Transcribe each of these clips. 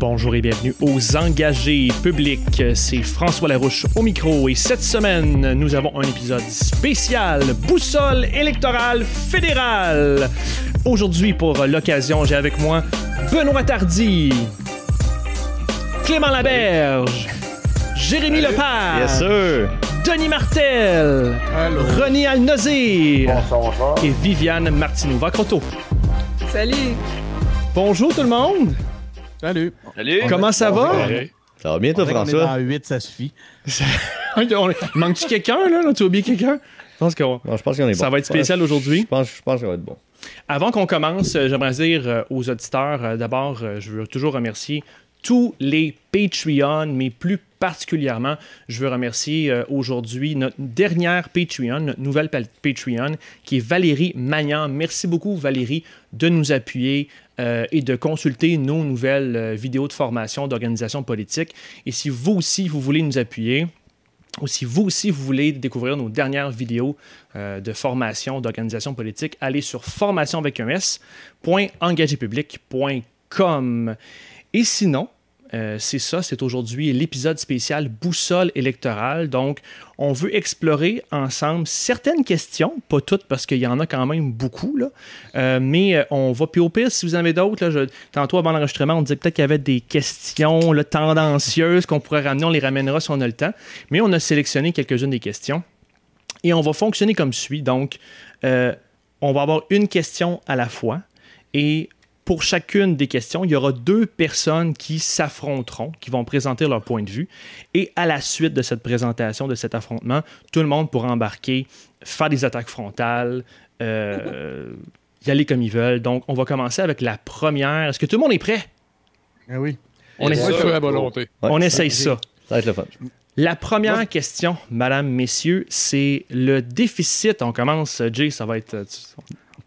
Bonjour et bienvenue aux engagés publics. C'est François Larouche au micro et cette semaine, nous avons un épisode spécial Boussole électorale fédérale. Aujourd'hui, pour l'occasion, j'ai avec moi Benoît Tardy, Clément Laberge, Jérémy Lepage, Yes, sir. Denis Martel, René Alnozir et Viviane Martineau-Vacroto. Salut! Bonjour tout le monde. Salut. Salut. Comment ça va? Ça va bien, toi, On est dans François? 8, ça suffit. Manque-tu quelqu'un, là? Tu as oublié quelqu'un? Je pense qu'on est bon. ça va être spécial aujourd'hui? Je pense, je pense que ça va être bon. Avant qu'on commence, euh, j'aimerais dire euh, aux auditeurs, euh, d'abord, je veux toujours remercier tous les Patreon, mais plus particulièrement, je veux remercier euh, aujourd'hui notre dernière Patreon, notre nouvelle pa- Patreon, qui est Valérie Magnan. Merci beaucoup, Valérie, de nous appuyer euh, et de consulter nos nouvelles euh, vidéos de formation d'organisation politique. Et si vous aussi, vous voulez nous appuyer, ou si vous aussi vous voulez découvrir nos dernières vidéos euh, de formation d'organisation politique, allez sur formation. Et sinon, euh, c'est ça, c'est aujourd'hui l'épisode spécial Boussole électorale. Donc, on veut explorer ensemble certaines questions, pas toutes parce qu'il y en a quand même beaucoup, là. Euh, mais euh, on va, puis au pire, si vous en avez d'autres, tantôt avant l'enregistrement, on disait peut-être qu'il y avait des questions tendancieuses qu'on pourrait ramener, on les ramènera si on a le temps. Mais on a sélectionné quelques-unes des questions. Et on va fonctionner comme suit. Donc, on va avoir une question à la fois. Et pour chacune des questions, il y aura deux personnes qui s'affronteront, qui vont présenter leur point de vue. Et à la suite de cette présentation, de cet affrontement, tout le monde pourra embarquer, faire des attaques frontales, euh, y aller comme ils veulent. Donc, on va commencer avec la première. Est-ce que tout le monde est prêt? Ah oui. On, à volonté. Ouais. on essaye ça. Ça va être le fun. La première question, madame, messieurs, c'est le déficit. On commence, Jay, ça va être...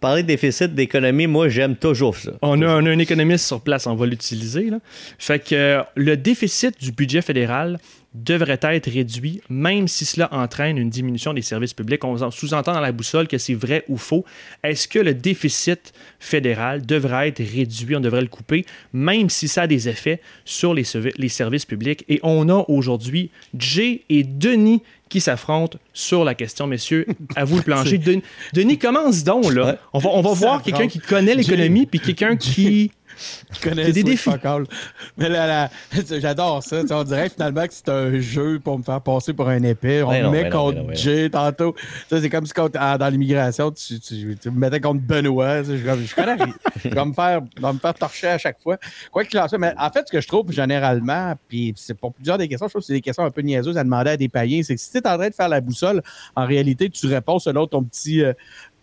Parler de déficit d'économie, moi, j'aime toujours ça. On a, on a un économiste sur place, on va l'utiliser. Fait que euh, le déficit du budget fédéral devrait être réduit, même si cela entraîne une diminution des services publics. On sous-entend dans la boussole que c'est vrai ou faux. Est-ce que le déficit fédéral devrait être réduit, on devrait le couper, même si ça a des effets sur les services publics? Et on a aujourd'hui Jay et Denis qui s'affrontent sur la question. Messieurs, à vous le plancher. Denis, Denis, commence donc. Là. On va, on va voir quelqu'un qui connaît l'économie, puis quelqu'un qui... Je connais C'est des défis. Mais là, là, j'adore ça. On dirait finalement que c'est un jeu pour me faire passer pour un épée. On me non, met non, contre non, Jay tantôt. C'est comme si quand, ah, dans l'immigration, tu, tu- tu me mettais contre Benoît. Je, je connais. Je vais me faire, me faire torcher à chaque fois. Quoi qu'il en soit, mais en fait, ce que je trouve généralement, puis c'est pour plusieurs des questions, je trouve que c'est des questions un peu niaiseuses à demander à des païens, c'est que si tu es en train de faire la boussole, en réalité, tu réponds selon ton petit. euh,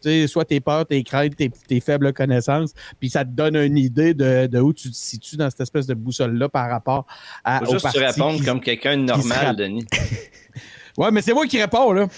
sais, soit tes peurs, tes craintes, tes, tes faibles connaissances, puis ça te donne une idée de, de où tu te situes dans cette espèce de boussole-là par rapport à. Faut juste te répondre qui- comme quelqu'un de normal, Denis. Ouais, mais c'est moi qui réponds, là.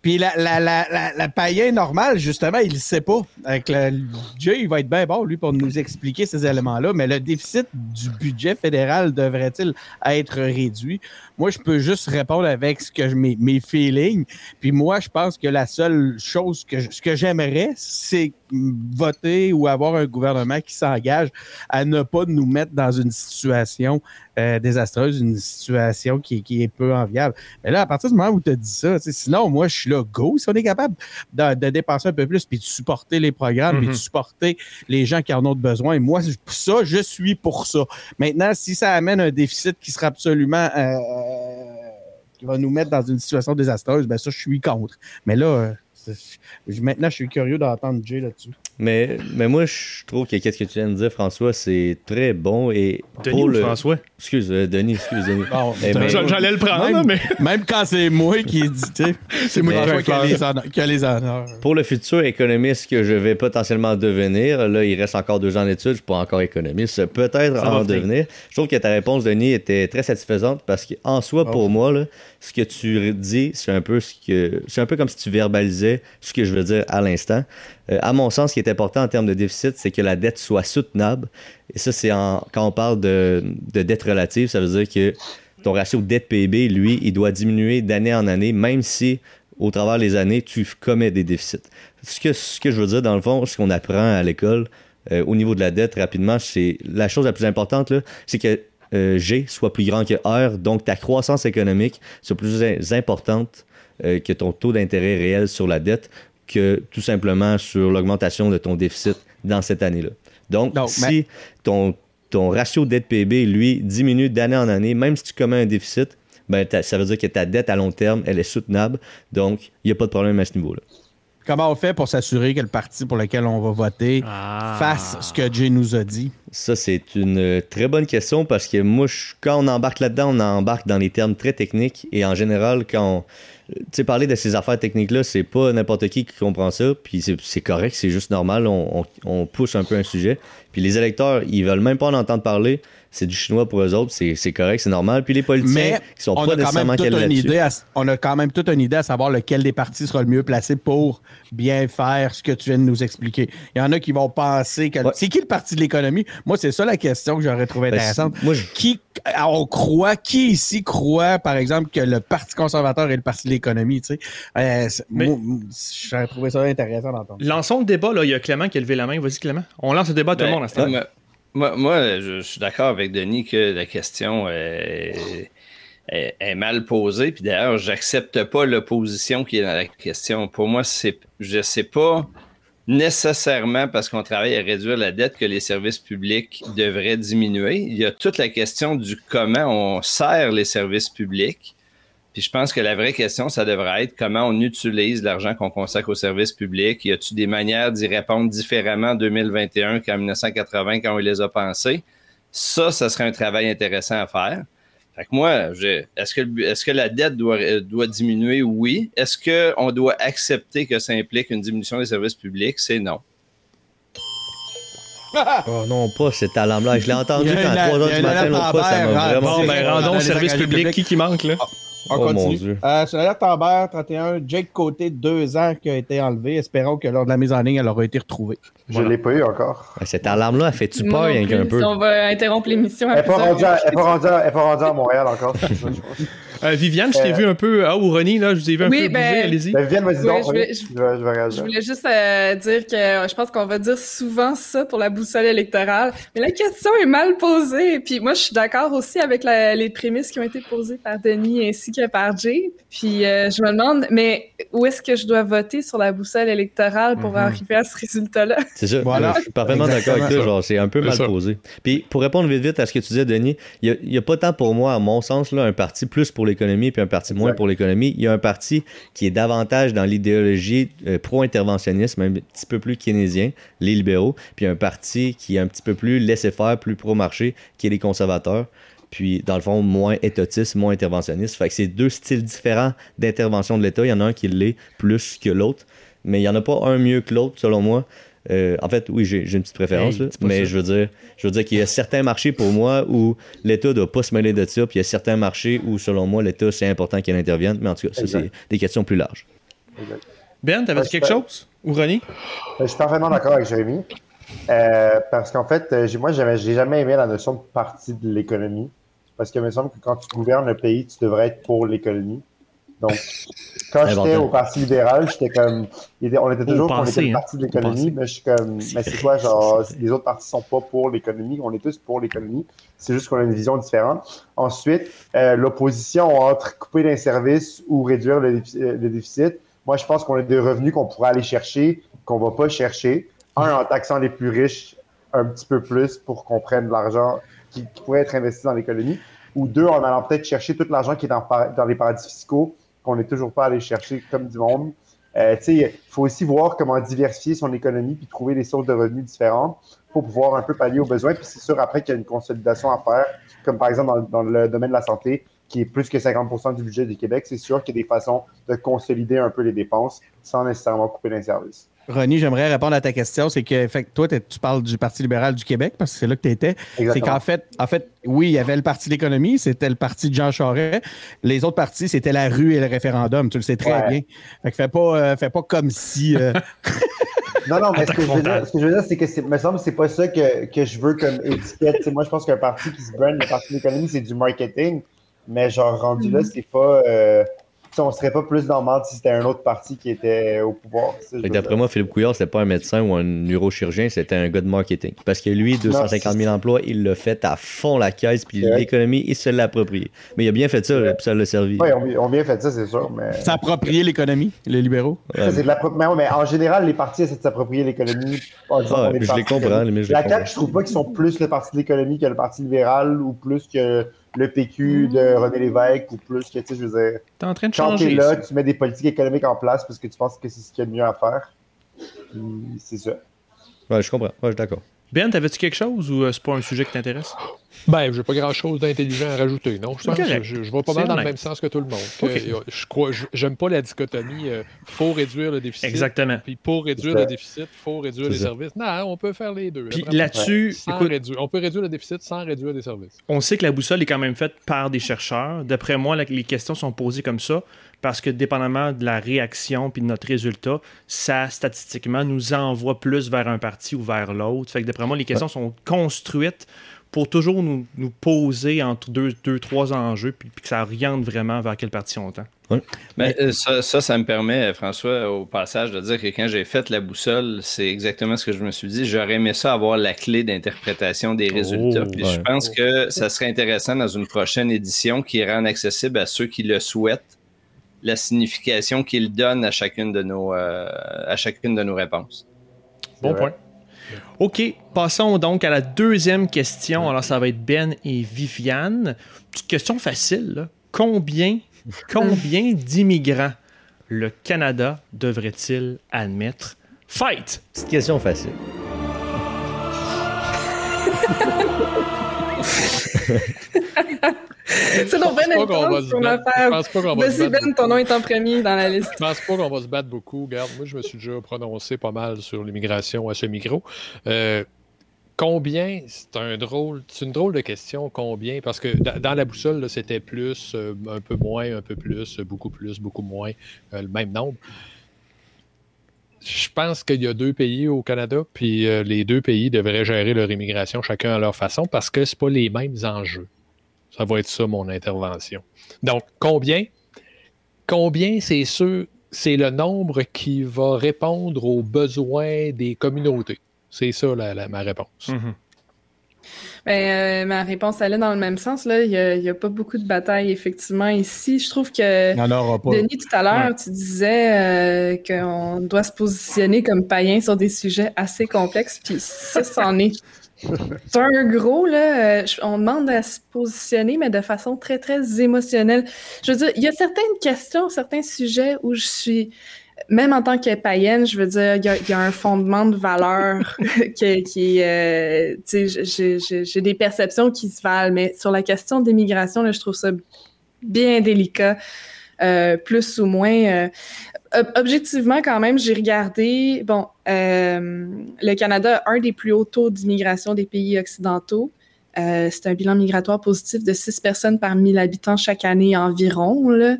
Puis la, la, la, la, païen normale, justement, il le sait pas. Avec le Jay, il va être bien bon, lui, pour nous expliquer ces éléments-là. Mais le déficit du budget fédéral devrait-il être réduit? Moi, je peux juste répondre avec ce que je- mes, mes feelings. Puis moi, je pense que la seule chose que ce que j'aimerais, c'est voter ou avoir un gouvernement qui s'engage à ne pas nous mettre dans une situation euh, désastreuse, une situation qui, qui est peu enviable. Mais là, à partir du moment où tu as dit ça, sinon, moi, je suis là, go, si on est capable de, de dépenser un peu plus, puis de supporter les programmes, puis de Mhm. supporter les gens qui en ont besoin, moi, je- ça, je suis pour ça. Maintenant, si ça amène un déficit qui sera absolument... euh, qui va nous mettre dans une situation désastreuse, ben ça, je suis contre. Mais là, euh, maintenant, je suis curieux d'entendre Jay là-dessus. Mais, mais moi, je trouve que qu'est-ce que tu viens de dire, François, c'est très bon. Et Denis pour ou le... François? Excuse, euh, Denis, excuse, Denis. Bon, Eh ben, J'allais le prendre, Même- mais... Même quand c'est moi qui dit, tu sais, c'est moi Mais- qui a les honneurs. Pour le futur économiste que je vais potentiellement devenir, là, il reste encore deux ans d'études, je suis pas encore économiste, peut-être Ça en venir. devenir. Je trouve que ta réponse, Denis, était très satisfaisante parce qu'en soi, Oh. pour moi, là, ce que tu dis, c'est un peu ce que, c'est un peu comme si tu verbalisais ce que je veux dire à l'instant. Euh, à mon sens, ce qui est important en termes de déficit, c'est que la dette soit soutenable. Et ça, c'est quand on parle de, de dette relative, ça veut dire que ton ratio dette-PIB, lui, il doit diminuer d'année en année, même si au travers des années, tu commets des déficits. Ce que, je veux dire, dans le fond, ce qu'on apprend à l'école euh, au niveau de la dette, rapidement, c'est la chose la plus importante, c'est que euh, G soit plus grand que R, donc ta croissance économique soit plus importante que ton taux d'intérêt réel sur la dette que tout simplement sur l'augmentation de ton déficit dans cette année-là. Donc, si ton, ton ratio dette-PB, lui, diminue d'année en année, même si tu commets un déficit, ben, ça veut dire que ta dette à long terme, elle est soutenable. Donc, il n'y a pas de problème à ce niveau-là. Comment on fait pour s'assurer que le parti pour lequel on va voter ah. fasse ce que Jay nous a dit? Ça, c'est une très bonne question parce que moi, quand on embarque là-dedans, on embarque dans les termes très techniques et en général, quand tu sais, parler de ces affaires techniques-là, c'est pas n'importe qui qui comprend ça, puis c'est correct, c'est juste normal, on, on, pousse un peu un sujet. Puis les électeurs, ils veulent même pas en entendre parler, c'est du chinois pour eux autres, c'est correct, c'est normal. Puis les politiciens qui sont pas nécessairement là On a quand même toute une idée à savoir lequel des partis sera le mieux placé pour bien faire ce que tu viens de nous expliquer. Il y en a qui vont penser que. C'est qui le parti de l'économie? Moi, c'est ça la question que j'aurais trouvé ben, intéressante. Qui on croit, qui ici croit, par exemple, que le Parti conservateur est le parti de l'économie, tu sais? Euh, j'aurais trouvé ça intéressant d'entendre. Lançons le débat, là. Il y a Clément qui a levé la main. Vas-y, Clément. On lance le débat à tout le ben, monde à ce moi, je, suis d'accord avec Denis que la question est, mal posée. Puis d'ailleurs, j'accepte pas l'opposition qui est dans la question. Pour moi, c'est, je sais pas nécessairement parce qu'on travaille à réduire la dette que les services publics devraient diminuer. Il y a toute la question du comment on sert les services publics je pense que la vraie question, ça devrait être comment on utilise l'argent qu'on consacre aux services publics. Y a-t-il des manières d'y répondre différemment en 2021 qu'en 1980 quand on les a pensés? Ça, ça serait un travail intéressant à faire. Fait que moi, est-ce que, est que la dette doit, doit diminuer? Oui. Est-ce qu'on doit accepter que ça implique une diminution des services publics? C'est non. oh non, pas cette alarme-là. Je l'ai entendu quand 3 heures du matin, l'autre fois, ça m'a vraiment... Bon, ben, rendons au service public. Qui qui manque, là? Ah. On oh, continue. Euh, sur l'alerte Amber 31, Jake Côté, deux ans, qui a été enlevé. Espérons que lors de la mise en ligne, elle aura été retrouvée. Je ne l'ai pas eu encore. Cette alarme-là, elle fait-tu peur un peu? On va interrompre l'émission. Elle n'est pas, rendue à, Montréal encore. Euh, Viviane, je t'ai euh, vu un peu. Ah, ou Ronnie, là, je vous ai vu un peu ben, Allez-y. Ben, Viviane, vas-y donc. Je, voulais juste euh, dire que je pense qu'on va dire souvent ça pour la boussole électorale. Mais la question est mal posée. Puis moi, je suis d'accord aussi avec les prémices qui ont été posées par Denis ainsi que par Jay. Puis je me demande, mais où est-ce que je dois voter sur la boussole électorale pour mhm. arriver à ce résultat-là? C'est ça. Voilà. Je suis parfaitement d'accord avec toi. Genre, c'est un peu mal posé. Puis pour répondre vite vite à ce que tu disais, Denis, il n'y a, a, pas tant pour moi, à mon sens, là, un parti plus pour l'économie puis un parti moins pour l'économie. Il y a un parti qui est davantage dans l'idéologie euh, pro-interventionniste, un petit peu plus keynésien, les libéraux, puis un parti qui est un petit peu plus laissé-faire, plus pro-marché, qui est les conservateurs puis dans le fond, moins étatiste, moins interventionniste. Fait que c'est deux styles différents d'intervention de l'État. Il y en a un qui l'est plus que l'autre, mais il n'y en a pas un mieux que l'autre, selon moi. Euh, en fait, oui, j'ai une petite préférence, mais je veux dire, je veux dire qu'il y a certains marchés pour moi où l'État ne doit pas se mêler de ça, puis il y a certains marchés où, selon moi, l'État, c'est important qu'il intervienne, mais en tout cas, ça, c'est des questions plus larges. Ben, t'avais dit quelque chose? Ou Ronnie? Euh, je suis parfaitement d'accord avec Jérémy. Euh, parce qu'en fait, moi, j'ai jamais aimé la notion de partie de l'économie. Parce qu'il me semble que quand tu gouvernes le pays, tu devrais être pour l'économie. Donc, quand j'étais au Parti libéral, j'étais comme. On était toujours pour le parti de l'économie, mais je suis comme. Mais c'est quoi, genre, les autres partis sont pas pour l'économie, on est tous pour l'économie. C'est juste qu'on a une vision différente. Ensuite, euh, l'opposition entre couper d'un service ou réduire le, déficit. Moi, je pense qu'on a des revenus qu'on pourrait aller chercher, qu'on va pas chercher. Un, en taxant les plus riches un petit peu plus pour qu'on prenne de l'argent qui, pourrait être investi dans l'économie. Ou deux, en allant peut-être chercher tout l'argent qui est dans, dans les paradis fiscaux qu'on n'est toujours pas allé chercher comme du monde. Euh, il faut aussi voir comment diversifier son économie puis trouver des sources de revenus différentes pour pouvoir un peu pallier aux besoins. Puis c'est sûr, après qu'il y a une consolidation à faire, comme par exemple dans, le domaine de la santé, qui est plus que 50% du budget du Québec, c'est sûr qu'il y a des façons de consolider un peu les dépenses sans nécessairement couper d'un service. René, j'aimerais répondre à ta question. C'est que fait, toi, tu parles du Parti libéral du Québec parce que c'est là que tu étais. C'est qu'en fait, en fait, oui, il y avait le Parti de l'économie, c'était le parti de Jean Charest. Les autres partis, c'était la rue et le référendum. Tu le sais très bien. Fait que fais pas, euh, fais pas comme si. Euh, non, non, mais ce que, je veux dire, ce que je veux dire, c'est que, me semble, c'est pas ça que, que, je veux comme étiquette. moi, je pense qu'un parti qui se brand, le Parti de l'économie, c'est du marketing. Mais genre, rendu là, mm-hmm. c'est pas. Euh, on serait pas plus dans le mal si c'était un autre parti qui était au pouvoir. D'après moi, Philippe Couillard, c'était pas un médecin ou un neurochirurgien, c'était un gars de marketing. Parce que lui, 250 000 emplois, il l'a fait à fond la caisse, puis l'économie, il se l'a approprié. Mais il a bien fait ça, puis ça l'a servi. Oui, on a bien fait ça, c'est sûr. Mais... S'approprier l'économie, les libéraux? de la... mais, en général, les partis essaient de s'approprier l'économie. Ah, je les comprends. Mais je la CAQ, je trouve pas qu'ils sont plus le parti de l'économie que le parti libéral ou plus que le PQ de René Lévesque ou plus que, tu sais, je veux dire. T'es en train de changer. là, tu mets des politiques économiques en place parce que tu penses que c'est ce qu'il y a de mieux à faire. C'est ça. Ouais, je comprends. Ouais, je suis d'accord. Ben, t'avais-tu quelque chose ou euh, c'est pas un sujet qui t'intéresse? Ben, j'ai pas grand-chose d'intelligent à rajouter, non? Je, je, je, vais pas mal dans le même sens que tout le monde. je crois, j'aime pas la dichotomie. Il euh, faut réduire le déficit. Exactement. Puis pour réduire le déficit, il faut réduire les services. Non, on peut faire les deux. Puis là-dessus, on peut réduire le déficit sans réduire les services. On sait que la boussole est quand même faite par des chercheurs. D'après moi, les questions sont posées comme ça parce que dépendamment de la réaction puis de notre résultat, ça statistiquement nous envoie plus vers un parti ou vers l'autre. Fait que d'après moi, les questions sont construites pour toujours nous, poser entre deux, deux, trois enjeux, puis, que ça oriente vraiment vers quel parti on tend. Mais, euh, ça, ça, me permet, François, au passage, de dire que quand j'ai fait la boussole, c'est exactement ce que je me suis dit. J'aurais aimé ça avoir la clé d'interprétation des résultats. Oh, je pense que ça serait intéressant dans une prochaine édition qui rende accessible à ceux qui le souhaitent la signification qu'ils donnent à chacune de nos, euh, à chacune de nos réponses. Bon point. OK, passons donc à la deuxième question. Alors, ça va être Ben et Viviane. Petite question facile. Combien, combien d'immigrants le Canada devrait-il admettre? Fight! Petite question facile. C'est donc bien intense. Vas-y, Ben, ton nom est en premier dans la liste. Je pense pas qu'on va se battre beaucoup. Regarde, moi, je me suis déjà prononcé pas mal sur l'immigration à ce micro. Euh, combien, c'est un drôle, c'est une drôle de question, combien, parce que dans la boussole, c'était plus, euh, un peu moins, un peu plus, beaucoup plus, beaucoup moins, euh, le même nombre. Je pense qu'il y a deux pays au Canada, puis les deux pays devraient gérer leur immigration chacun à leur façon parce que ce pas les mêmes enjeux. Ça va être ça mon intervention. Donc, combien? Combien, c'est sûr, c'est le nombre qui va répondre aux besoins des communautés? C'est ça ma réponse. Mm-hmm. Ben, euh, ma réponse allait dans le même sens. Là. Il n'y a, pas beaucoup de batailles, effectivement, ici. Je trouve que, Denis, tout à l'heure, tu disais euh, qu'on doit se positionner comme païen sur des sujets assez complexes, puis ça, c'en est c'est un gros, là. Euh, on demande à se positionner, mais de façon très, très émotionnelle. Je veux dire, il y a certaines questions, certains sujets où je suis, même en tant que païenne, je veux dire, il y a, un fondement de valeur qui, qui euh, tu sais, j'ai des perceptions qui se valent, mais sur la question d'immigration, là, je trouve ça bien délicat. Euh, plus ou moins objectivement, quand même, j'ai regardé. Bon, euh, le Canada a un des plus hauts taux d'immigration des pays occidentaux. Euh, c'est un bilan migratoire positif de 6 personnes par 1000 habitants chaque année environ. Euh,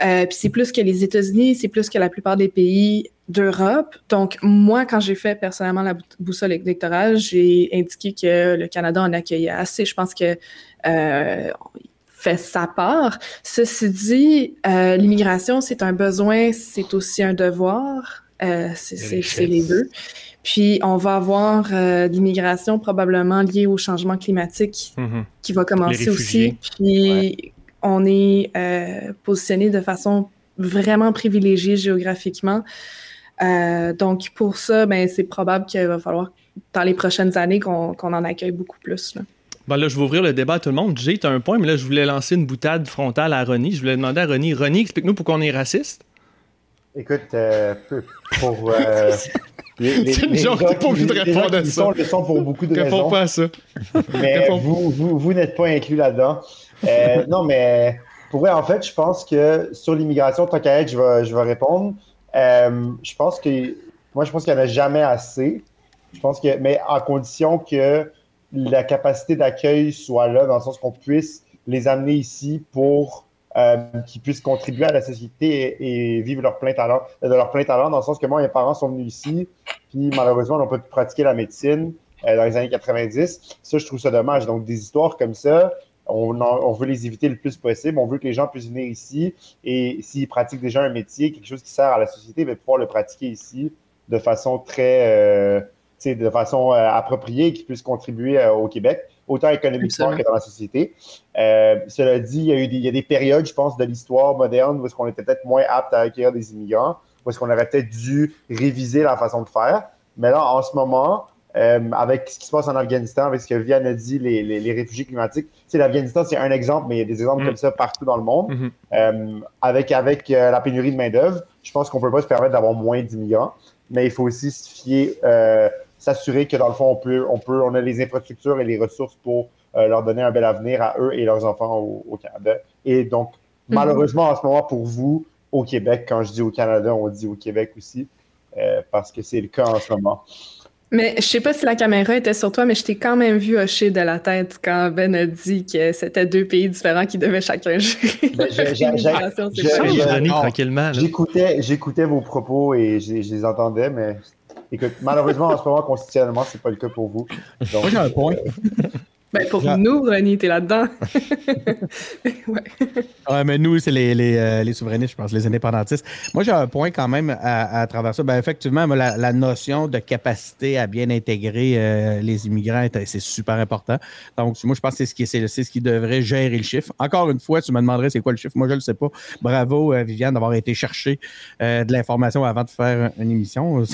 puis c'est plus que les États-Unis, c'est plus que la plupart des pays d'Europe. Donc, moi, quand j'ai fait personnellement la boussole électorale, j'ai indiqué que le Canada en accueillait assez. Je pense que fait sa part. Ceci dit, euh, l'immigration, c'est un besoin, c'est aussi un devoir. Euh, c'est les deux. Puis, on va avoir euh, l'immigration probablement liée au changement climatique mm-hmm. qui va commencer aussi. Puis, on est positionné de façon vraiment privilégiée géographiquement. donc, pour ça, ben, c'est probable qu'il va falloir, dans les prochaines années, qu'on en accueille beaucoup plus. Là. Bon, là, je vais ouvrir le débat à tout le monde. J'ai un point, mais là, je voulais lancer une boutade frontale à Ronnie. Je voulais demander à Ronnie, Ronnie, explique-nous pourquoi on est raciste. Écoute, euh, pour. Euh, c'est une genre, t'es pas obligé de répondre à ça. le sont pour beaucoup de Réponds pas à ça. Mais vous, vous, vous n'êtes pas inclus là-dedans. Euh, non, mais pour vrai, en fait, je pense que sur l'immigration, tant qu'à être, je vais, je vais répondre. Euh, je pense que. Moi, je pense qu'il n'y en a jamais assez. Je pense que. Mais à condition que la capacité d'accueil soit là, dans le sens qu'on puisse les amener ici pour euh, qu'ils puissent contribuer à la société et, vivre leur plein talent, de leur plein talent, dans le sens que moi, mes parents sont venus ici, puis malheureusement, n'ont pas pu pratiquer la médecine euh, dans les années 90. Ça, je trouve ça dommage. Donc, des histoires comme ça, on, on, veut les éviter le plus possible. On veut que les gens puissent venir ici et s'ils pratiquent déjà un métier, quelque chose qui sert à la société, mais pouvoir le pratiquer ici de façon très, euh, de façon euh, appropriée et qui puisse contribuer euh, au Québec, autant économiquement que dans la société. cela dit, il y, a eu des, il y a des périodes, je pense, de l'histoire moderne où est-ce qu'on était peut-être moins apte à accueillir des immigrants, où est-ce qu'on aurait peut-être dû réviser la façon de faire. Mais là, en ce moment, euh, avec ce qui se passe en Afghanistan, avec ce que Vianne a dit, les, les, réfugiés climatiques. L'Afghanistan, c'est un exemple, mais il y a des exemples mm. comme ça partout dans le monde. Mm-hmm. Euh, avec avec euh, la pénurie de main-d'œuvre, je pense qu'on ne peut pas se permettre d'avoir moins d'immigrants, mais il faut aussi se fier, s'assurer que dans le fond, on peut, on peut, on a les infrastructures et les ressources pour leur donner un bel avenir à eux et leurs enfants au, Canada. Et donc, mm-hmm. malheureusement, en ce moment, pour vous, au Québec, quand je dis au Canada, on dit au Québec aussi, parce que c'est le cas en ce moment. Mais je sais pas si la caméra était sur toi, mais je t'ai quand même vu hocher de la tête quand Ben a dit que c'était deux pays différents qui devaient chacun jouer. Ben, tranquillement. J'écoutais, j'écoutais vos propos et je les entendais, mais écoute, malheureusement, en ce moment, constitutionnellement, c'est pas le cas pour vous. Moi, j'ai un point. Ben pour nous, René, t'es là-dedans. ouais. ouais. mais nous, c'est les, les, euh, les, souverainistes, je pense, les indépendantistes. Moi, j'ai un point quand même à, à travers ça. Ben, effectivement, la, la, notion de capacité à bien intégrer euh, les immigrants, c'est super important. Donc, moi, je pense que c'est ce, qui, c'est, ce qui devrait gérer le chiffre. Encore une fois, tu me demanderais c'est quoi le chiffre? Moi, je ne le sais pas. Bravo, euh, Viviane, d'avoir été chercher de l'information avant de faire une émission.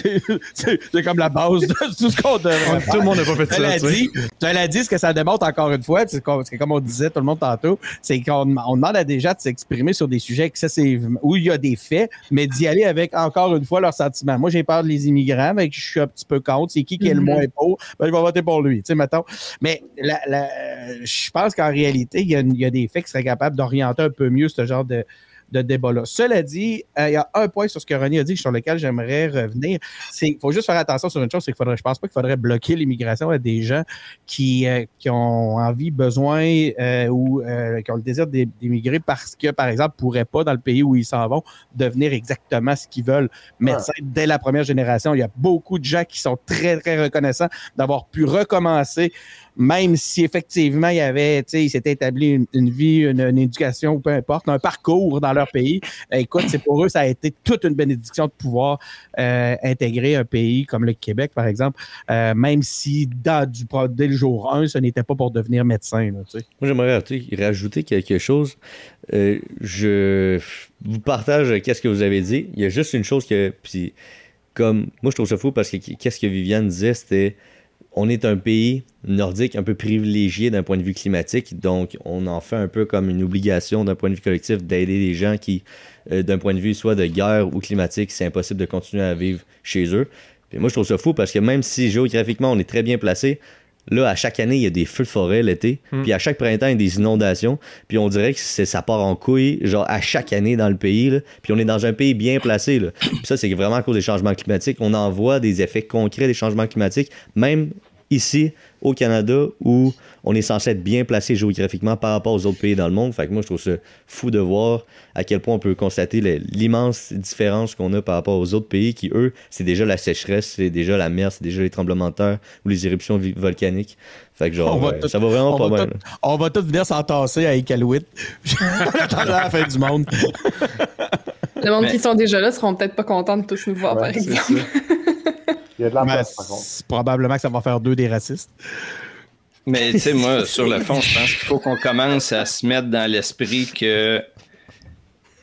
C'est, c'est, comme la base de tout ce qu'on devrait. Tout le monde n'a pas fait ça. Tu l'as dit, ce que ça demande encore une fois, c'est comme, comme on disait tout le monde tantôt, c'est qu'on demande à des gens de s'exprimer sur des sujets excessivement, où il y a des faits, mais d'y aller avec encore une fois leurs sentiments. Moi, j'ai peur des immigrants, mais je suis un petit peu contre. C'est qui qui est le mm-hmm. moins beau? Ben, je vais voter pour lui, tu sais, mettons. Mais je pense qu'en réalité, il y, a, il y a des faits qui seraient capables d'orienter un peu mieux ce genre de, de débat-là. Cela dit, euh, il y a un point sur ce que René a dit sur lequel j'aimerais revenir. C'est qu'il faut juste faire attention sur une chose, c'est qu'il faudrait, je pense pas qu'il faudrait bloquer l'immigration à des gens qui, euh, qui ont envie, besoin euh, ou qui ont le désir d'émigrer parce que, par exemple, pourraient pas, dans le pays où ils s'en vont, devenir exactement ce qu'ils veulent. Médecins dès la première génération. Il y a beaucoup de gens qui sont très, très reconnaissants d'avoir pu recommencer même si effectivement il y avait, tu sais, il s'était établi une, vie, une, éducation ou peu importe, un parcours dans pays. Euh, écoute, c'est pour eux, ça a été toute une bénédiction de pouvoir euh, intégrer un pays comme le Québec, par exemple, euh, même si dans, dès le jour 1, ce n'était pas pour devenir médecin. Moi, j'aimerais rajouter quelque chose. je vous partage qu'est-ce que vous avez dit. Il y a juste une chose que, puis, comme, moi, je trouve ça fou parce que qu'est-ce que Viviane disait, c'était on est un pays nordique un peu privilégié d'un point de vue climatique, donc on en fait un peu comme une obligation d'un point de vue collectif d'aider les gens qui, euh, d'un point de vue soit de guerre ou climatique, c'est impossible de continuer à vivre chez eux. Puis moi, je trouve ça fou parce que même si géographiquement on est très bien placé, Là, à chaque année, il y a des feux de forêt l'été. Hmm. Puis à chaque printemps, il y a des inondations. Puis on dirait que ça part en couille, genre à chaque année dans le pays. Puis on est dans un pays bien placé. Là. Puis ça, c'est vraiment à cause des changements climatiques. On en voit des effets concrets des changements climatiques, même ici au Canada où on est censé être bien placé géographiquement par rapport aux autres pays dans le monde. Fait que moi, je trouve ça fou de voir à quel point on peut constater l'immense différence qu'on a par rapport aux autres pays qui, eux, c'est déjà la sécheresse, c'est déjà la mer, c'est déjà les tremblements de terre ou les éruptions volcaniques. Fait que genre, ça va vraiment pas mal. on va tous venir s'entasser à Iqaluit à la fin du monde. Le monde qui sont déjà là seront peut-être pas contents de tous nous voir, par exemple. Il y a de la place, par contre. Probablement que ça va faire deux des racistes. Mais tu sais, moi, sur le fond, je pense qu'il faut qu'on commence à se mettre dans l'esprit que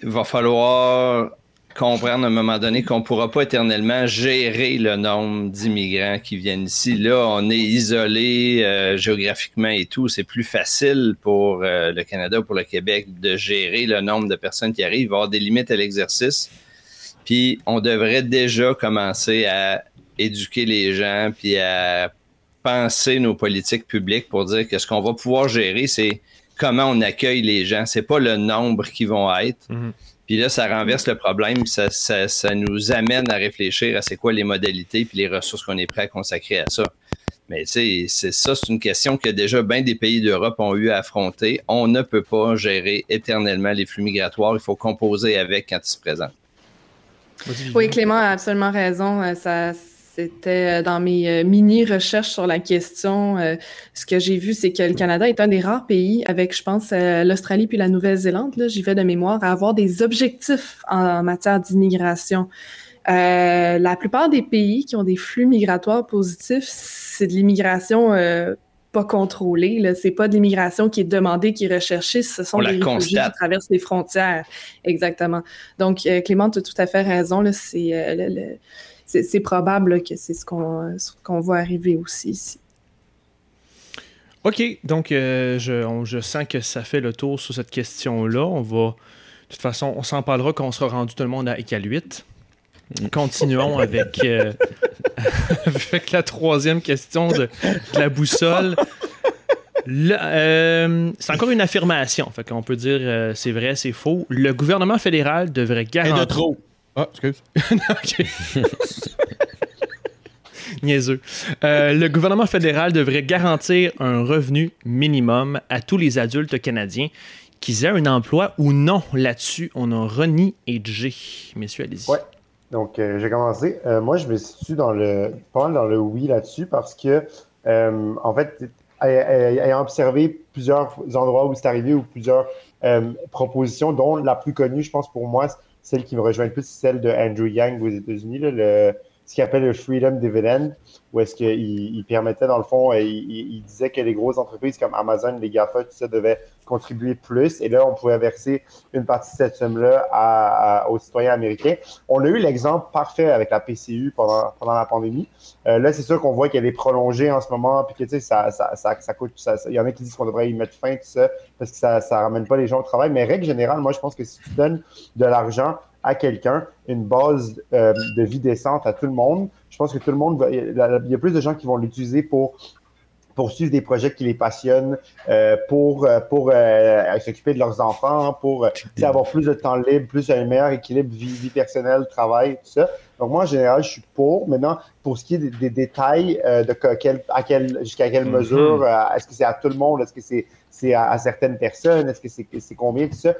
va falloir comprendre à un moment donné qu'on ne pourra pas éternellement gérer le nombre d'immigrants qui viennent ici. Là, on est isolé euh, géographiquement et tout. C'est plus facile pour euh, le Canada, pour le Québec, de gérer le nombre de personnes qui arrivent. Il avoir des limites à l'exercice. Puis, on devrait déjà commencer à éduquer les gens, puis à penser nos politiques publiques pour dire que ce qu'on va pouvoir gérer, c'est comment on accueille les gens. C'est pas le nombre qui vont être. Mhm. Puis là, ça renverse le problème, ça, ça, nous amène à réfléchir à c'est quoi les modalités puis les ressources qu'on est prêt à consacrer à ça. Mais tu sais, c'est ça, c'est une question que déjà bien des pays d'Europe ont eu à affronter. On ne peut pas gérer éternellement les flux migratoires. Il faut composer avec quand ils se présentent. Oui, Clément a absolument raison. Ça, C'était dans mes mini-recherches sur la question. ce que j'ai vu, c'est que le Canada est un des rares pays, avec, je pense, l'Australie puis la Nouvelle-Zélande, j'y vais de mémoire, à avoir des objectifs en matière d'immigration. la plupart des pays qui ont des flux migratoires positifs, c'est de l'immigration pas contrôlée. C'est pas de l'immigration qui est demandée, qui est recherchée. Ce sont des réfugiés qui traversent les frontières. Exactement. Donc, euh, Clément, tu as tout à fait raison. Euh, c'est probable que c'est ce qu'on voit arriver aussi ici. OK. Donc, euh, je, je, sens que ça fait le tour sur cette question-là. On va. De toute façon, on s'en parlera quand on sera rendu tout le monde à ECAL 8. Continuons avec, euh, avec la troisième question de, la boussole. Euh, c'est encore une affirmation. Fait qu'on peut dire euh, c'est vrai, c'est faux. Le gouvernement fédéral devrait garantir. de trop. Ah, excuse. Niaiseux. le gouvernement fédéral devrait garantir un revenu minimum à tous les adultes canadiens qu'ils aient un emploi ou non. Là-dessus, on a Ronnie et Jay. Messieurs, allez-y. Ouais. Donc, euh, j'ai commencé. Euh, moi, je me situe dans le, pas dans le oui là-dessus parce que, euh, en fait, ayant observé plusieurs endroits où c'est arrivé ou plusieurs propositions, dont la plus connue, je pense pour moi, celle qui me rejoint le plus, c'est celle de Andrew Yang aux États-Unis, le, ce qu'il appelle le Freedom Dividend, où est-ce qu'il il permettait, dans le fond, il, il, disait que les grosses entreprises comme Amazon, les GAFA, tout ça, devaient contribuer plus. Et là, on pouvait verser une partie de cette somme-là aux citoyens américains. On a eu l'exemple parfait avec la PCU pendant, pendant la pandémie. Euh, là, c'est sûr qu'on voit qu'elle est prolongée en ce moment, puis que, tu sais, ça, ça, ça, ça coûte... Il y en a qui disent qu'on devrait y mettre fin, tout ça, parce que ça ne ramène pas les gens au travail. Mais règle générale, moi, je pense que si tu donnes de l'argent à quelqu'un une base euh, de vie décente à tout le monde. Je pense que tout le monde va, il y a plus de gens qui vont l'utiliser pour poursuivre des projets qui les passionnent, euh, pour, euh, pour s'occuper de leurs enfants, pour avoir plus de temps libre, plus un meilleur équilibre vie, vie personnelle, travail, tout ça. Donc moi, en général, je suis pour. Maintenant, pour ce qui est des, détails, de quel, à quel, jusqu'à quelle mm-hmm. mesure, est-ce que c'est à tout le monde, est-ce que c'est, c'est à, à, certaines personnes, est-ce que c'est, c'est combien, tout ça,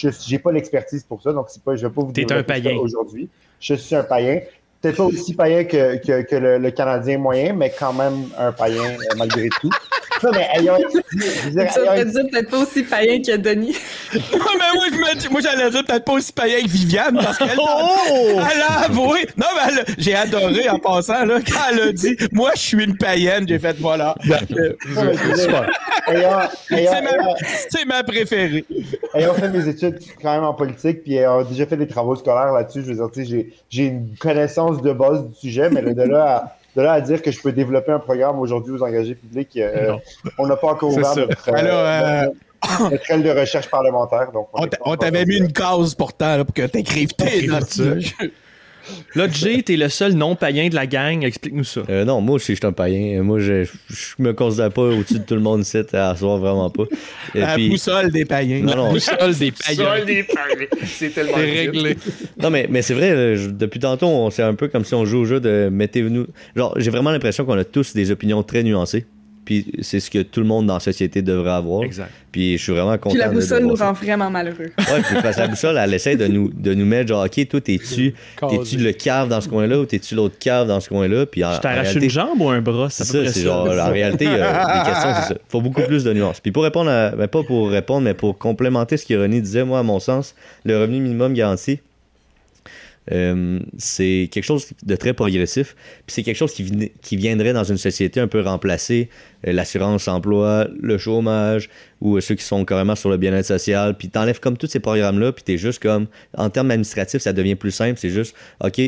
je n'ai pas l'expertise pour ça, donc pas, je ne vais pas vous dire un païen aujourd'hui. Je suis un païen. Peut-être pas aussi païen que, que, que le, Canadien moyen, mais quand même un païen euh, malgré tout. Ça, mais ayant dire peut-être pas aussi païen que Denis. mais moi, moi j'allais dire peut-être pas aussi païen que Viviane, parce qu'elle oh! elle a avoué. Non, mais j'ai adoré en passant, là, quand elle a dit Moi, je suis une païenne, j'ai fait voilà. C'est ma, préférée. Ayant fait mes études quand même en politique, puis ayant déjà fait des travaux scolaires là-dessus, je veux dire, j'ai une connaissance de base du sujet, mais de là à de là à dire que je peux développer un programme aujourd'hui aux engagés publics, euh, on n'a pas encore ouvert notre, euh, notre, aile de recherche parlementaire. Donc on, t'avait mis une case pourtant pour que tu écrives tes Là, Jay, t'es le seul non-païen de la gang. Explique-nous ça. Euh, non, moi aussi, je suis un païen. Moi, je, je me considère pas au-dessus de tout le monde ici, à soir, vraiment pas. la boussole des païens. Non, non. La boussole des païens. des païens. C'est tellement réglé. Non, mais, mais c'est vrai, depuis tantôt, c'est un peu comme si on joue au jeu de mettez-nous. Genre, j'ai vraiment l'impression qu'on a tous des opinions très nuancées. Puis c'est ce que tout le monde dans la société devrait avoir. Exact. Puis je suis vraiment content. Puis la boussole nous rend vraiment malheureux. Ouais, puis parce que la boussole, elle essaie de nous, de nous mettre genre, OK, toi, t'es-tu t'es-tu le cave dans ce coin-là ou t'es-tu l'autre cave dans ce coin-là? Puis en, t'arraches une jambe ou un bras? C'est ça, c'est genre, en réalité, les questions, c'est ça. Il faut beaucoup plus de nuances. Puis pour répondre à, ben pas pour répondre, mais pour complémenter ce qu'Ironie disait, moi, à mon sens, le revenu minimum garanti, euh, c'est quelque chose de très progressif. Puis c'est quelque chose qui, qui, viendrait dans une société un peu remplacer euh, l'assurance emploi, le chômage ou euh, ceux qui sont carrément sur le bien-être social. Puis t'enlèves comme tous ces programmes-là, puis t'es juste comme, en termes administratifs, ça devient plus simple. C'est juste, OK,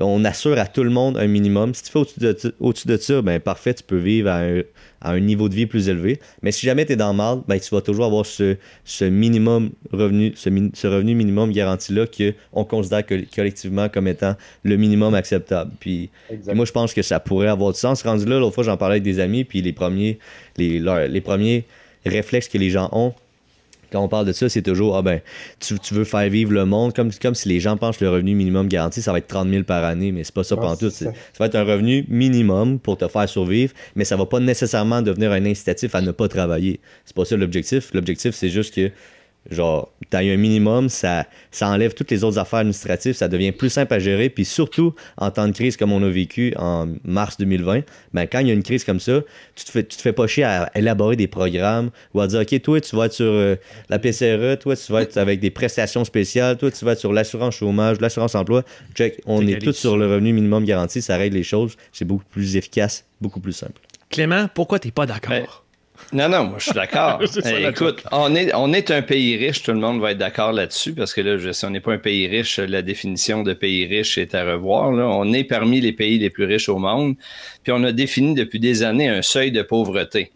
on assure à tout le monde un minimum. Si tu fais au-dessus de, au de ça, ben parfait, tu peux vivre à un, à un niveau de vie plus élevé. Mais si jamais tu es dans le mal, ben, tu vas toujours avoir ce, ce minimum revenu, ce, ce revenu minimum garanti-là qu'on considère collectivement comme étant le minimum acceptable. Puis moi, je pense que ça pourrait avoir du sens. Rendu là, l'autre fois, j'en parlais avec des amis, puis les premiers, les, les premiers réflexes que les gens ont, quand on parle de ça, c'est toujours, ah ben, tu, veux faire vivre le monde, comme, comme si les gens pensent que le revenu minimum garanti, ça va être 30 000 par année, mais c'est pas ça pour tout. Ça. va être un revenu minimum pour te faire survivre, mais ça va pas nécessairement devenir un incitatif à ne pas travailler. C'est pas ça l'objectif. L'objectif, c'est juste que Genre, t'as eu un minimum, ça, ça enlève toutes les autres affaires administratives, ça devient plus simple à gérer, puis surtout, en temps de crise comme on a vécu en mars 2020, ben, quand il y a une crise comme ça, tu te fais, tu te fais pas chier à élaborer des programmes ou à dire, OK, toi, tu vas être sur euh, la PCRE, toi, tu vas être avec des prestations spéciales, toi, tu vas être sur l'assurance chômage, l'assurance emploi. Check, on est tous sur le revenu minimum garanti, ça règle les choses, c'est beaucoup plus efficace, beaucoup plus simple. Clément, pourquoi t'es pas d'accord? Ben, Non, non, moi je suis d'accord. Écoute, on est, on est un pays riche, tout le monde va être d'accord là-dessus, parce que là, je, si on n'est pas un pays riche, la définition de pays riche est à revoir. Là. On est parmi les pays les plus riches au monde, puis on a défini depuis des années un seuil de pauvreté.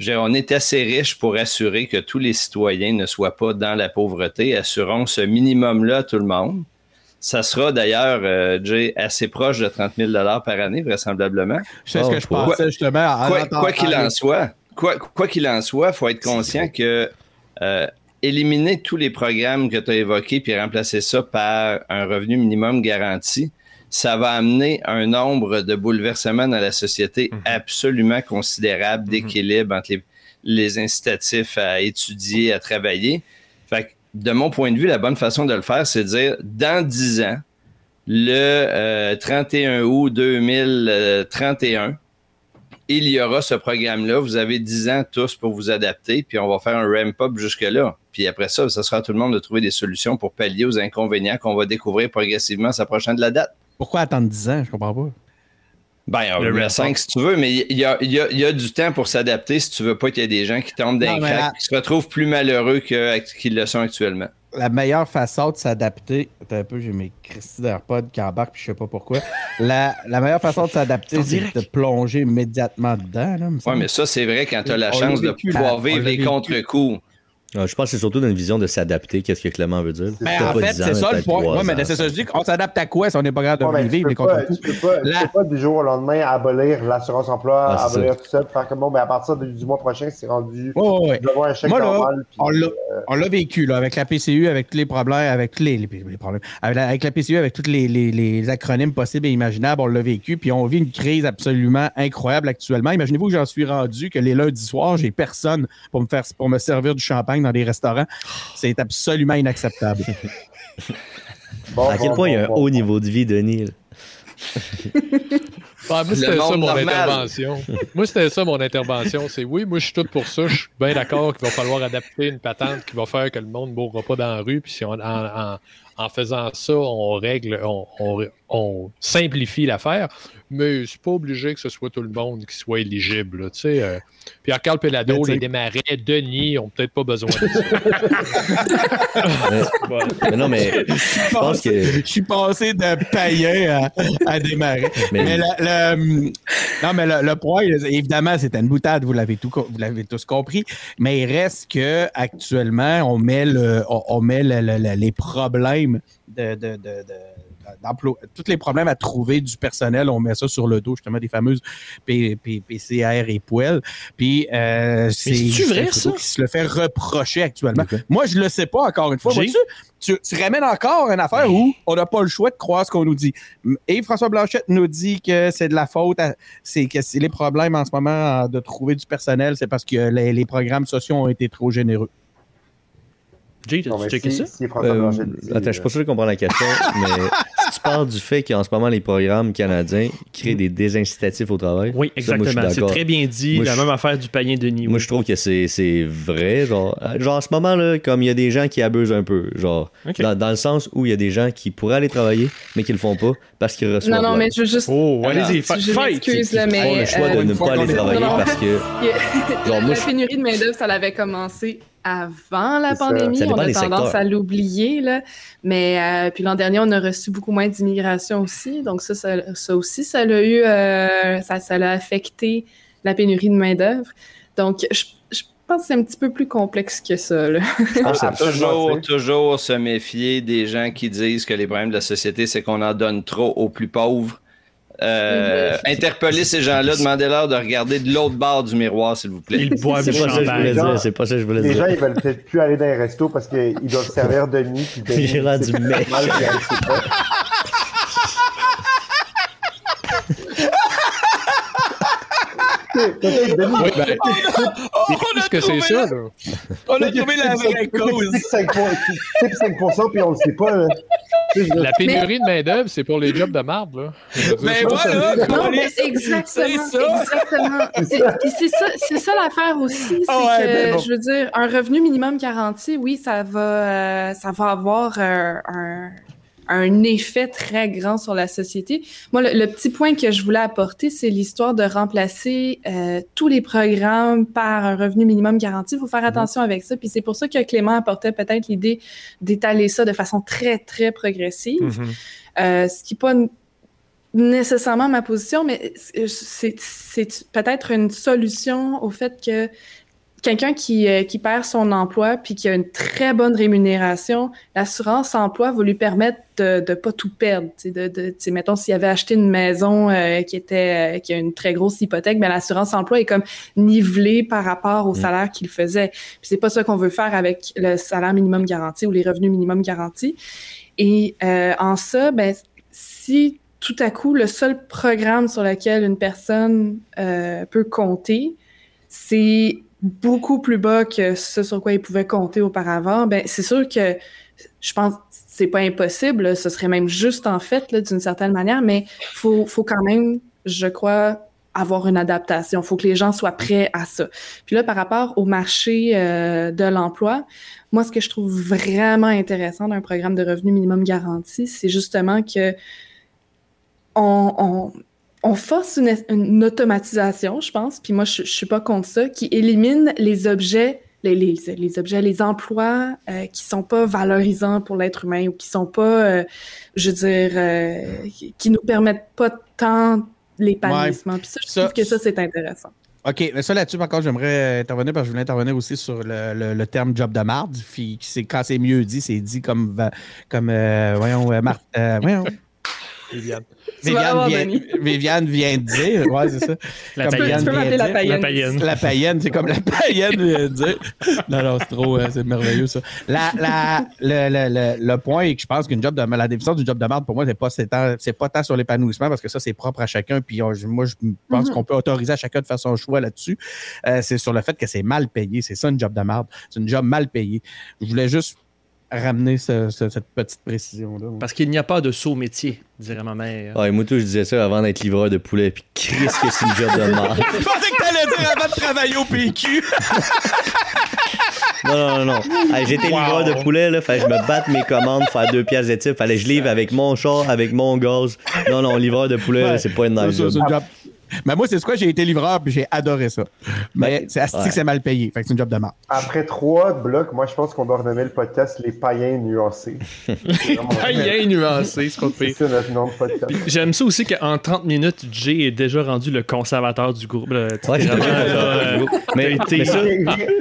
Dire, on est assez riche pour assurer que tous les citoyens ne soient pas dans la pauvreté. Assurons ce minimum-là à tout le monde. Ça sera d'ailleurs, euh, Jay, assez proche de 30 000 par année, vraisemblablement. C'est ce Oh, que je quoi- pensais justement. en Quoi qu'il en soit, quoi qu'il en soit, il faut être conscient que euh, éliminer tous les programmes que tu as évoqués puis remplacer ça par un revenu minimum garanti, ça va amener un nombre de bouleversements dans la société absolument considérable d'équilibre entre les, les incitatifs à étudier, à travailler. Fait que, de mon point de vue, la bonne façon de le faire, c'est de dire dans 10 ans, le euh, 31 août 2031, il y aura ce programme-là. Vous avez 10 ans tous pour vous adapter, puis on va faire un ramp-up jusque-là. Puis après ça, ça sera à tout le monde de trouver des solutions pour pallier aux inconvénients qu'on va découvrir progressivement à s'approchant de la date. Pourquoi attendre 10 ans? Je comprends pas. Ben, Le le ramp-up. 5 si tu veux, mais il y a, il y a- il y a du temps pour s'adapter si tu veux pas qu'il y ait des gens qui tombent cracks, là- qui se retrouvent plus malheureux qu'ils le sont actuellement. La meilleure façon de s'adapter. Attends un peu, j'ai mes Christy d'AirPod qui embarquent, puis je sais pas pourquoi. La, la meilleure façon de s'adapter, c'est de plonger immédiatement dedans. Là, me Ouais, mais ça, c'est vrai quand tu as la chance de pouvoir vivre les contre-coups. Euh, je pense que c'est surtout dans une vision de s'adapter, qu'est-ce que Clément veut dire. Ben, T'as en fait, 10 ans, c'est ça le point. Ouais, mais c'est ça, je dis qu'on s'adapte à quoi si on n'est pas capable de Ouais, mais vivre les tu, peux pas, tu, peux pas, tu La- peux pas du jour au lendemain abolir l'assurance emploi, Ah, abolir tout ça, faire comme bon, mais à partir du, du mois prochain, c'est rendu. Ouais, ouais, un chèque Moi, là, normal. puis, on l'a- euh, On l'a vécu là, avec la PCU, avec tous les problèmes, avec tous les, les- les problèmes. Avec la, avec la PCU, avec tous les, les- les acronymes possibles et imaginables, on l'a vécu. Puis on vit une crise absolument incroyable actuellement. Imaginez-vous que j'en suis rendu que les lundis soirs, j'ai personne pour me faire pour me servir du champagne dans des restaurants. C'est absolument inacceptable. bon, À quel bon, point il y a un bon, haut bon. niveau de vie, Denis? Ah, moi, c'était ça mon intervention. moi, c'était ça mon intervention. C'est oui, moi, je suis tout pour ça. Je suis bien d'accord qu'il va falloir adapter une patente qui va faire que le monde ne mourra pas dans la rue. Puis si on, en, en- en faisant ça, on règle, on, on- on simplifie l'affaire. Mais c'est pas obligé que ce soit tout le monde qui soit éligible. là, tu sais, euh. Puis Carl Pelado, les démarrais, Denis, ont peut-être pas besoin de ça. Mais, mais non, mais je pense que. Je suis passé de païen à, à démarrer. Mais- Mais, le, le- non, mais le, le point, évidemment, c'était une boutade, vous l'avez tout, vous l'avez tous compris. Mais il reste que actuellement, on met le, on, on met le- le- le- les problèmes de, de, de- de- d'emploi- tous les problèmes à trouver du personnel, on met ça sur le dos justement des fameuses P- P- PCR et poêles. Puis euh, c'est Trudeau ça? qui se le fait reprocher actuellement. Moi, je le sais pas encore une fois. Tu, tu ramènes encore une affaire où on n'a pas le choix de croire ce qu'on nous dit. Et François Blanchette nous dit que c'est de la faute, c'est que c'est les problèmes en ce moment euh, de trouver du personnel, c'est parce que les, les programmes sociaux ont été trop généreux. Jay, mais checké si, ça? si Euh, attends, je suis pas sûr de comprendre la question, mais si tu parles du fait qu'en ce moment, les programmes canadiens créent des désincitatifs au travail. Oui, moi, exactement. C'est très bien dit. Moi, la je- même affaire du païen Denis. Moi, oui. je trouve que c'est c'est vrai. Genre, euh, genre, en ce moment, là, comme il y a des gens qui abusent un peu. Genre, dans, dans le sens où il y a des gens qui pourraient aller travailler, mais qui le font pas parce qu'ils reçoivent. Non, non, mais je veux juste. Oh, allez-y, je m'excuse, là, mais. le choix de euh, ne pas aller travailler parce que. la, moi, pénurie de main-d'œuvre, ça avait commencé avant la ça. pandémie. Ça on a tendance secteurs. à l'oublier. là. Mais euh, puis l'an dernier, on a reçu beaucoup moins d'immigration aussi. Donc, ça, ça, ça aussi, ça l'a eu, euh, ça, ça l'a affecté la pénurie de main-d'œuvre. Donc, je, je pense que c'est un petit peu plus complexe que ça. là. Ah, toujours, toujours se méfier des gens qui disent que les problèmes de la société, c'est qu'on en donne trop aux plus pauvres. Euh, interpeller ces gens-là, demandez-leur de regarder de l'autre bord du miroir, s'il vous plaît. Ils boivent du champagne. dire. C'est pas ça que je voulais Les gens, dire. ils veulent peut-être plus aller dans les restos parce qu'ils doivent servir Denis. puis Denis, J'ai l'air du c'est mec. mal qu'il arrive, c'est pas. Peut-être ben- peut-être- On a ce que c'est trouvé ça, là. On a trouvé la vraie cause. 5%, puis on le sait pas. La pénurie de main-d'œuvre, c'est pour les jobs de marbre, là. Dire, Mais voilà, exactement. c'est ça. Exactement. C'est- ça, c'est ça l'affaire aussi. C'est ouais, que, ben je veux dire, un revenu minimum garanti, oui, ça va, euh, ça va avoir euh, un, un effet très grand sur la société. Moi, le, le petit point que je voulais apporter, c'est l'histoire de remplacer euh, tous les programmes par un revenu minimum garanti. Il faut faire attention avec ça. Puis c'est pour ça que Clément apportait peut-être l'idée d'étaler ça de façon très, très progressive. Mhm. Euh, ce qui n'est pas nécessairement ma position, mais c'est peut-être une solution au fait que quelqu'un qui, euh, qui perd son emploi puis qui a une très bonne rémunération, l'assurance emploi va lui permettre de ne pas tout perdre. Tu sais, De, de, tu sais, mettons, s'il avait acheté une maison euh, qui était euh, qui a une très grosse hypothèque, mais l'assurance emploi est comme nivelée par rapport au Mm. salaire qu'il faisait. Puis c'est pas ça qu'on veut faire avec le salaire minimum garanti ou les revenus minimum garantis. Et euh, en ça, ben, si tout à coup, le seul programme sur lequel une personne euh, peut compter, c'est beaucoup plus bas que ce sur quoi il pouvait compter auparavant, ben, c'est sûr que je pense c'est pas impossible, ce serait même juste en fait, d'une certaine manière, mais faut, faut quand même, je crois, avoir une adaptation. Il faut que les gens soient prêts à ça. Puis là, par rapport au marché euh, de l'emploi, moi, ce que je trouve vraiment intéressant d'un programme de revenu minimum garanti, c'est justement que on, on force une, une automatisation, je pense, puis moi, je, je suis pas contre ça, qui élimine les objets, les, les, les objets, les emplois euh, qui sont pas valorisants pour l'être humain ou qui sont pas, euh, je veux dire, euh, qui, nous permettent pas tant l'épanouissement. Puis ça, je Ça- trouve que ça, c'est intéressant. OK, mais ça là-dessus, par contre, j'aimerais intervenir parce que je voulais intervenir aussi sur le, le- le terme job de marde. Puis c'est, quand c'est mieux dit, c'est dit comme, comme euh, voyons, Mar- voyons. Viviane. Vient, Denis. Viviane vient de dire. Ouais, c'est ça. La Comme Tu peux, païenne. tu peux vient la dire, païenne. La païenne. La païenne, c'est comme la païenne vient de dire. Non, non, c'est trop, euh, c'est merveilleux ça. La, la, le, le, le, le point est que je pense qu'une job de la définition du job de merde, pour moi, c'est pas, c'est tant, c'est pas tant sur l'épanouissement parce que ça, c'est propre à chacun. Puis on- moi, je pense Mhm. qu'on peut autoriser à chacun de faire son choix là-dessus. Euh, c'est sur le fait que c'est mal payé. C'est ça, une job de merde. C'est une job mal payée. Je voulais juste ramener ce- ce- cette petite précision-là. Parce qu'il n'y a pas de saut métier, dirait ma mère. Ouais, moi, tout, je disais ça avant d'être livreur de poulet, puis Chris, que c'est une job de merde. Je pensais que t'allais dire avant de travailler au PQ. Non, non, non, non. Hey, J'étais livreur de poulet, là. Fallait que je me batte mes commandes, faire deux pièces de type. Fallait que je livre avec mon char, avec mon gaz. Non, non, livreur de poulet, là, Ouais. c'est pas une nice job. C'est Mais moi, c'est quoi? J'ai été livreur puis j'ai adoré ça. Mais Ben, c'est asti ouais. que c'est mal payé. Fait que c'est une job de merde. Après trois blocs, moi, je pense qu'on doit renommer le podcast Les païens nuancés. C'est vraiment- Païen nuancé, c'est pas C'est pire. ça notre nom de podcast. J'aime ça aussi qu'en 30 minutes, Jay est déjà rendu le conservateur du groupe. Ouais, vraiment, là, euh, mais, mais ça,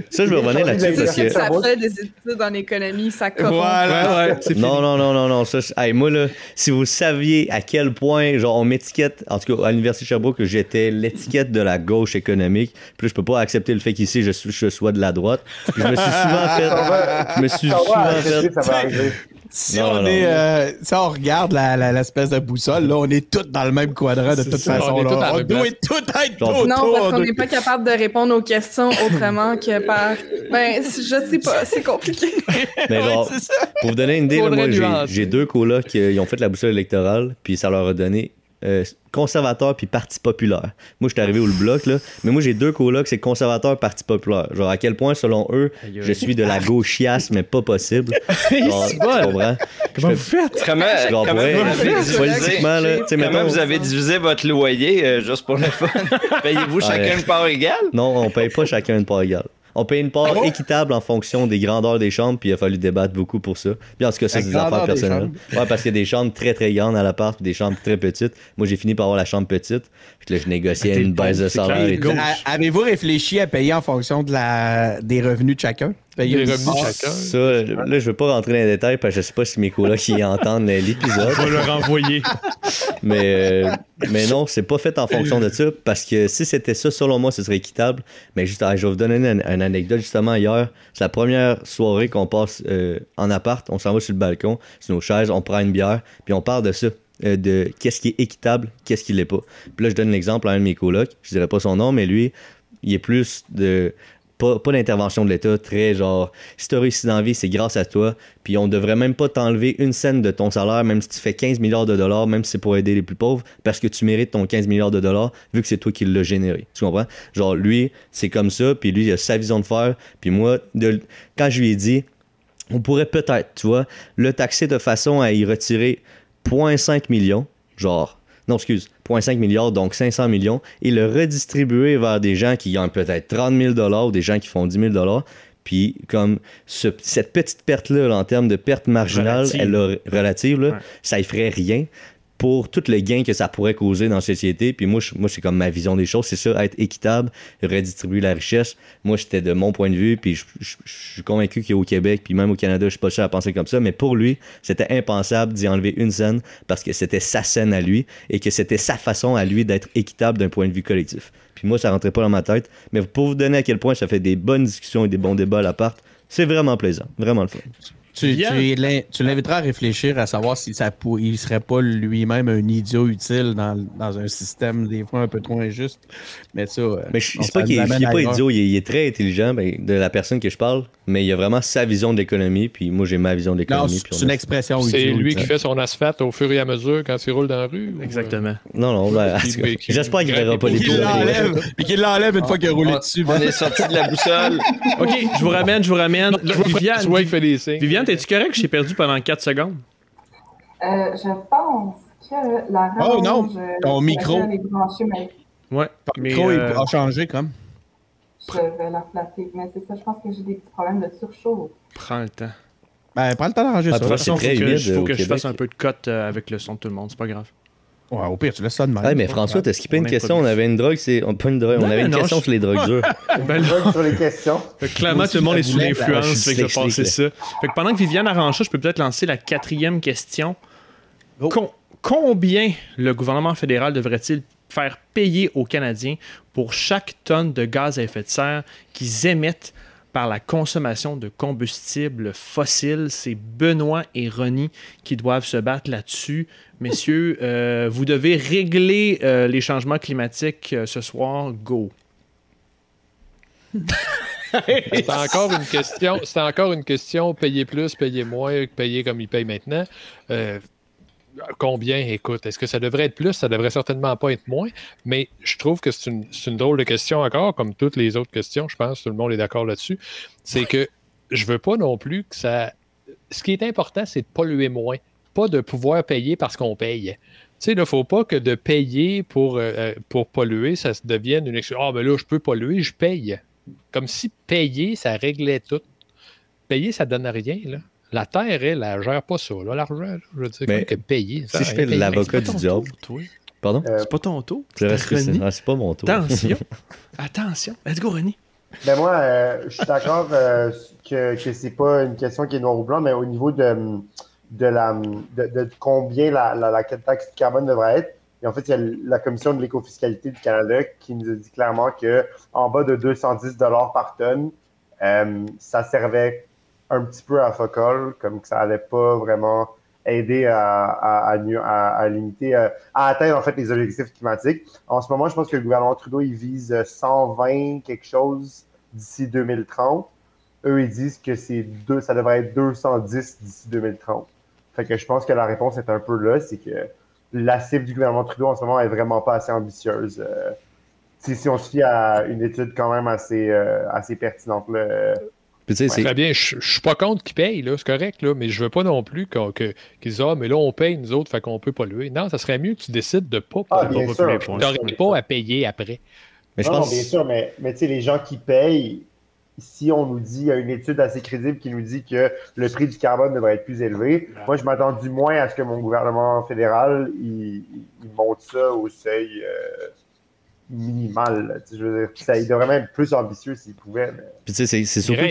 ça, je veux revenir là-dessus parce que. Ça fait des études en économie, ça corrompt. Voilà. Ouais, c'est. Non, non, non, non, non. Ça, c'est- hey, moi, là, si vous saviez à quel point, genre, on m'étiquette, en tout cas, à l'Université de Sherbrooke, que j'étais l'étiquette de la gauche économique. Puis là, je peux pas accepter le fait qu'ici, je, sois de la droite. Puis je me suis souvent fait. Je me suis souvent fait. ça va arriver. Si Non, on non, est, non. euh, si on regarde la- la- l'espèce de boussole, là, on est tous dans le même quadran de toute ça, façon. on est là. la On doit tout être Non, parce qu'on n'est pas capable de répondre aux questions autrement que par. Ben, je sais pas, c'est compliqué. Mais genre, pour vous donner une idée, là, Faudrait moi, j'ai- deux colocs qui euh, ont fait la boussole électorale, puis ça leur a donné euh, conservateur puis parti populaire. Moi, je suis arrivé au le bloc, là, mais moi, j'ai deux colocs, c'est conservateur, parti populaire. Genre, à quel point, selon eux, je suis de la gauchiasse, mais pas possible. Genre, tu comprends? Comment Je vous faites? Comment, Genre, comment ouais, vous divisé- politiquement, là, comment mettons- vous avez divisé votre loyer euh, juste pour le fun? Payez-vous chacun une part égale? Non, on paye pas chacun une part égale. On paye une part Ah bon? équitable en fonction des grandeurs des chambres, puis il a fallu débattre beaucoup pour ça. Puis en tout cas, ça, c'est des affaires des personnelles. Ouais, parce qu'il y a des chambres très très grandes à l'appart, puis des chambres très petites. Moi, j'ai fini par avoir la chambre petite. Puis là, je négociais Ah, une baisse de salaire Avez-vous réfléchi à payer en fonction de la... des revenus de chacun? Payer Les revenus de chacun. Ça, là, je veux pas rentrer dans les détails parce que je sais pas si mes colocs qui entendent l'épisode. On va le renvoyer. Mais, euh, mais non, c'est pas fait en fonction de ça parce que si c'était ça, selon moi, ce serait équitable. Mais juste, je vais vous donner une, une anecdote. Justement, hier, c'est la première soirée qu'on passe euh, en appart. On s'en va sur le balcon, sur nos chaises, on prend une bière, puis on parle de ça. Euh, de qu'est-ce qui est équitable, qu'est-ce qui l'est pas. Puis là, je donne l'exemple à un de mes colocs. Je dirais pas son nom, mais lui, il est plus de pas, pas d'intervention de l'État, très genre, si t'as réussi dans la vie, c'est grâce à toi, puis on devrait même pas t'enlever une scène de ton salaire, même si tu fais 15 milliards de dollars, même si c'est pour aider les plus pauvres, parce que tu mérites ton 15 milliards de dollars, vu que c'est toi qui l'as généré. Tu comprends? Genre, lui, c'est comme ça, puis lui, il a sa vision de faire, puis moi, quand je lui ai dit, on pourrait peut-être, tu vois, le taxer de façon à y retirer 0.5 millions, genre, non, excuse, 0.5 milliards, donc 500 millions, et le redistribuer vers des gens qui gagnent peut-être 30 000 ou des gens qui font 10 000 puis comme ce- cette petite perte-là, là, en termes de perte marginale, Relative. elle relative, là, Ouais. ça y ferait rien pour tout le gain que ça pourrait causer dans la société. Puis moi, je- moi c'est comme ma vision des choses, c'est ça, être équitable, redistribuer la richesse. Moi, j'étais de mon point de vue, puis je, je- je suis convaincu qu'au Québec, puis même au Canada, je suis pas seul à penser comme ça, mais pour lui, c'était impensable d'y enlever une scène parce que c'était sa scène à lui et que c'était sa façon à lui d'être équitable d'un point de vue collectif. Puis moi, ça rentrait pas dans ma tête, mais pour vous donner à quel point ça fait des bonnes discussions et des bons débats à l'appart, c'est vraiment plaisant, vraiment le fun. Tu, tu l'in- tu l'inviteras à réfléchir à savoir si ça pour, il serait pas lui-même un idiot utile dans, dans un système des fois un peu trop injuste. Mais ça. euh, Mais je- c'est pas qu'il est, amène il est pas idiot, il est, il est très intelligent ben, de la personne que je parle, mais il a vraiment sa vision de l'économie, puis moi j'ai ma vision de l'économie. c'est une a- expression C'est lui qui fait son asphalte au fur et à mesure quand il roule dans la rue? ou, euh, Exactement. Non, non, ben, j'espère qu'il verra pas les l'enlève, puis qu'il l'enlève une fois qu'il a roulé dessus. On est sorti de la boussole. OK, je vous ramène, je vous ramène. Viviane, François qui fait des signes. Viviane, es-tu correct? Je t'ai perdu pendant 4 secondes. Euh, je pense que la Oh, rallonge, non, euh, ton sur micro. mais Ouais. Micro euh, il a changé comme. je vais la placer. Mais c'est ça, je pense que j'ai des petits problèmes de surchauffe. prends le temps. Ben, prends le temps d'arranger Ah, ça. De toute façon, c'est faut que, je- faut au que je fasse un peu de cote euh, avec le son de tout le monde. C'est pas grave. Ouais, au pire, tu laisses ça de. Ouais, mais François, t'as skippé une question. On avait une drogue, c'est. Pas une drogue, on avait une non, question je- sur les drogues dures. Ben, Drogue sur les questions. Clairement, tout le monde est sous l'influence. Fait que je passer ça. Fait que pendant que Viviane arrange ça, je peux peut-être lancer la quatrième question. Oh. Com- combien le gouvernement fédéral devrait-il faire payer aux Canadiens pour chaque tonne de gaz à effet de serre qu'ils émettent par la consommation de combustibles fossiles? C'est Benoît et Ronnie qui doivent se battre là-dessus. Messieurs, euh, vous devez régler euh, les changements climatiques euh, ce soir. Go! C'est encore une question. C'est encore une question. Payer plus, payer moins, payer comme ils payent maintenant. Euh, combien, écoute, est-ce que ça devrait être plus? Ça devrait certainement pas être moins. Mais je trouve que c'est une, drôle de question encore, comme toutes les autres questions. Je pense que tout le monde est d'accord là-dessus. C'est que je veux pas non plus que ça. Ce qui est important, c'est de polluer moins, pas de pouvoir payer parce qu'on paye. Tu sais, il ne faut pas que de payer pour, euh, pour polluer, ça devienne une excuse. Ah, mais là, je peux polluer, je paye. Comme si payer, ça réglait tout. Payer, ça donne rien, là. La terre, elle, elle gère pas ça, l'argent. Je veux dire, Mais que payer. ça, Si je fais l'avocat C'est pas du ton diable. Pardon? Euh, C'est pas ton tour. C'est pas mon tour. Attention. Attention. Let's go, Ronnie. Ben moi, euh, je suis d'accord euh, que, que c'est pas une question qui est noir ou blanc, mais au niveau de, de, la, de, de combien la, la, la taxe du carbone devrait être. Et en fait, il y a la Commission de l'écofiscalité du Canada qui nous a dit clairement que en bas de 210 par tonne, euh, ça servait un petit peu à focal, comme que ça allait pas vraiment aider à, à, limiter, euh, à atteindre en fait les objectifs climatiques. En ce moment, je pense que le gouvernement Trudeau, il vise 120 quelque chose d'ici 2030. Eux, ils disent que c'est deux, ça devrait être 210 d'ici 2030. Fait que je pense que la réponse est un peu là, c'est que la cible du gouvernement Trudeau en ce moment est vraiment pas assez ambitieuse. Euh, si, on se fie à une étude quand même assez, euh, assez pertinente. Là, euh, Puis Très bien, je, je suis pas contre qu'ils payent, là, c'est correct, là, mais je veux pas non plus qu'ils disent Ah, mais là, on paye, nous autres, fait qu'on peut polluer. Non, ça serait mieux que tu décides de pas Ah, polluer. pas. Tu pas à payer après. mais je non, non, pense. bien sûr, mais, mais tu sais, les gens qui payent, si on nous dit, il y a une étude assez crédible qui nous dit que le prix du carbone devrait être plus élevé, moi, je m'attends du moins à ce que mon gouvernement fédéral, il, il monte ça au seuil euh, minimal. Je veux dire, ça, il devrait même être plus ambitieux s'il pouvait. mais- Puis tu sais, c'est- surtout.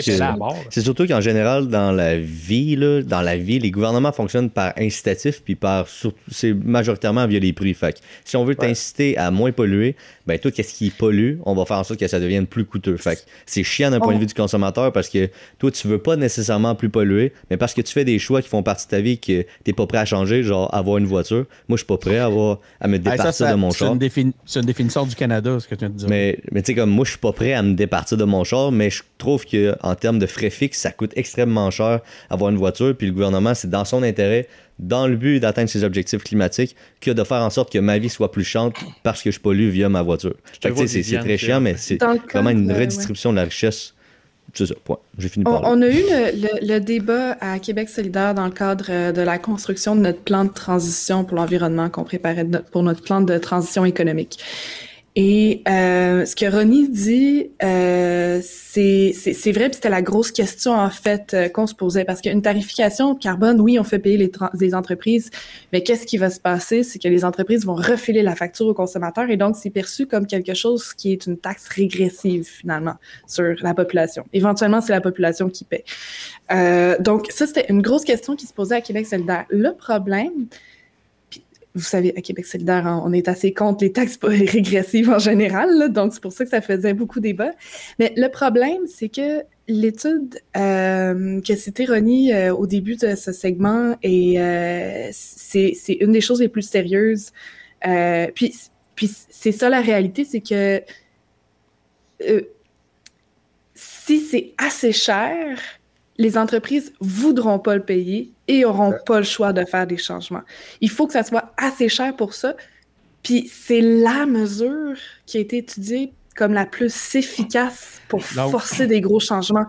C'est surtout qu'en général, dans la vie, là, dans la vie, les gouvernements fonctionnent par incitatif, puis par surtout, c'est majoritairement via les prix. Fait que si on veut Ouais. t'inciter à moins polluer, ben tout ce qui pollue, on va faire en sorte que ça devienne plus coûteux. Fait que c'est chiant d'un point de vue du consommateur parce que toi, tu veux pas nécessairement plus polluer, mais parce que tu fais des choix qui font partie de ta vie que t'es pas prêt à changer, genre avoir une voiture. Moi, je suis pas prêt à, avoir, à me Hey, ça, départir ça, de mon c'est char. une, c'est une définition du Canadien Canada, ce que tu viens de dire. Mais, mais tu sais, comme moi, je suis pas prêt à me départir de mon char, mais je trouve qu'en termes de frais fixes, ça coûte extrêmement cher avoir une voiture. Puis le gouvernement, c'est dans son intérêt, dans le but d'atteindre ses objectifs climatiques, que de faire en sorte que ma vie soit plus chiante parce que je pollue via ma voiture. c'est- très chiant, mais c'est vraiment une ouais. redistribution de la richesse. C'est ça, point. J'ai fini On, par là. on a eu le, le- le débat à Québec solidaire dans le cadre euh, de la construction de notre plan de transition pour l'environnement qu'on préparait pour notre plan de transition économique. Et euh, ce que Ronnie dit, euh, c'est c'est- vrai, puis c'était la grosse question en fait euh, qu'on se posait, parce qu'une tarification carbone, oui, on fait payer les, les entreprises, mais qu'est-ce qui va se passer, c'est que les entreprises vont refiler la facture aux consommateurs, et donc c'est perçu comme quelque chose qui est une taxe régressive finalement sur la population. Éventuellement, c'est la population qui paie. Euh, donc ça, c'était une grosse question qui se posait à Québec solidaire. Le problème, vous savez, à Québec solidaire, hein, on est assez contre les taxes régressives en général, là, donc c'est pour ça que ça faisait beaucoup débat. Mais le problème, c'est que l'étude euh, que citait Ronnie euh, au début de ce segment, et euh, c'est c'est une des choses les plus sérieuses. Euh, puis puis c'est ça la réalité, c'est que euh, si c'est assez cher, les entreprises voudront pas le payer et auront pas le choix de faire des changements. Il faut que ça soit assez cher pour ça. Puis c'est la mesure qui a été étudiée comme la plus efficace pour Donc- forcer des gros changements.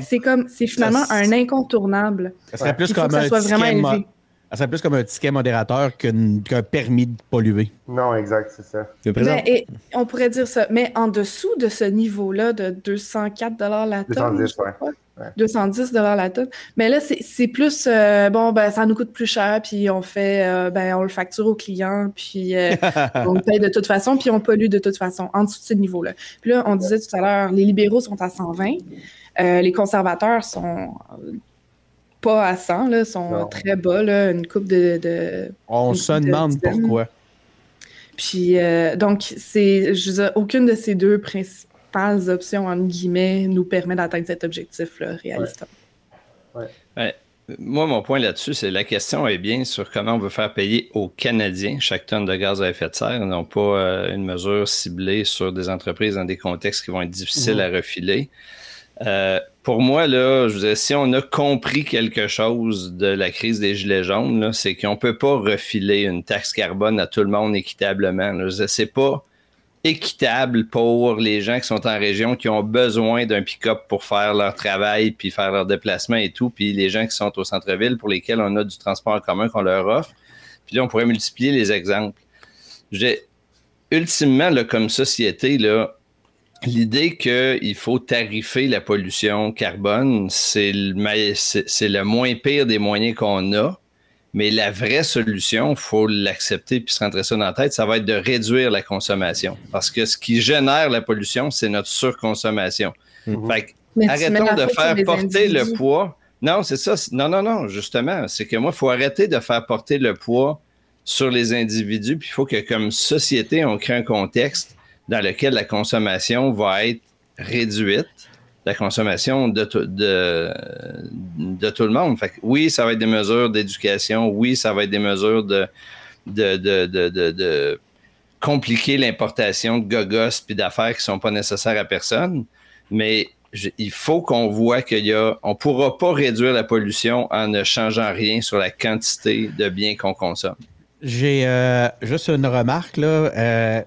C'est comme, c'est finalement ça, un incontournable. ça serait plus comme ça un soit ticket. Ça serait plus comme un ticket modérateur qu'un permis de polluer. Non, exact, c'est ça. Mais présent- et on pourrait dire ça. Mais en dessous de ce niveau-là de 204 la tonne, 210, je crois, ouais. Ouais. 210 la tonne. Mais là, c'est plus, euh, bon, ben, ça nous coûte plus cher, puis on fait, euh, ben, on le facture au client, puis euh, on le paye de toute façon, puis on pollue de toute façon, en dessous de ce niveau-là. Puis là, on disait tout à l'heure, les libéraux sont à 120, euh, les conservateurs sont pas à 100, là, sont Non. très bas, là, une coupe de- de On se demande pourquoi. puis, euh, donc, c'est, je veux dire, aucune de ces deux principales options, entre guillemets, nous permet d'atteindre cet objectif-là, réaliste. Moi, mon point là-dessus, c'est la question est bien sur comment on veut faire payer aux Canadiens chaque tonne de gaz à effet de serre, non pas euh, une mesure ciblée sur des entreprises dans des contextes qui vont être difficiles à refiler. Euh, pour moi, là, je si on a compris quelque chose de la crise des Gilets jaunes, c'est qu'on peut pas refiler une taxe carbone à tout le monde équitablement. C'est pas équitable pour les gens qui sont en région, qui ont besoin d'un pick-up pour faire leur travail, puis faire leur déplacement et tout, puis les gens qui sont au centre-ville pour lesquels on a du transport en commun qu'on leur offre. Puis là, on pourrait multiplier les exemples. Ultimement, comme société, là, l'idée qu'il faut tarifer la pollution carbone, c'est le, me- c'est- c'est le moins pire des moyens qu'on a. Mais la vraie solution, il faut l'accepter puis se rentrer ça dans la tête, ça va être de réduire la consommation. Parce que ce qui génère la pollution, c'est notre surconsommation. Mhm. Fait que arrêtons de faire porter le poids. Non, c'est ça. Non, non, non, justement. C'est que moi, il faut arrêter de faire porter le poids sur les individus. Puis il faut que, comme société, on crée un contexte dans lequel la consommation va être réduite, la consommation de, tout- de, tout le monde. Fait oui, ça va être des mesures d'éducation. Oui, ça va être des mesures de, de, de, de, compliquer l'importation de gogos puis d'affaires qui sont pas nécessaires à personne. Mais il faut qu'on voit qu'il y a, on pourra pas réduire la pollution en ne changeant rien sur la quantité de biens qu'on consomme. J'ai euh, juste une remarque là. Euh,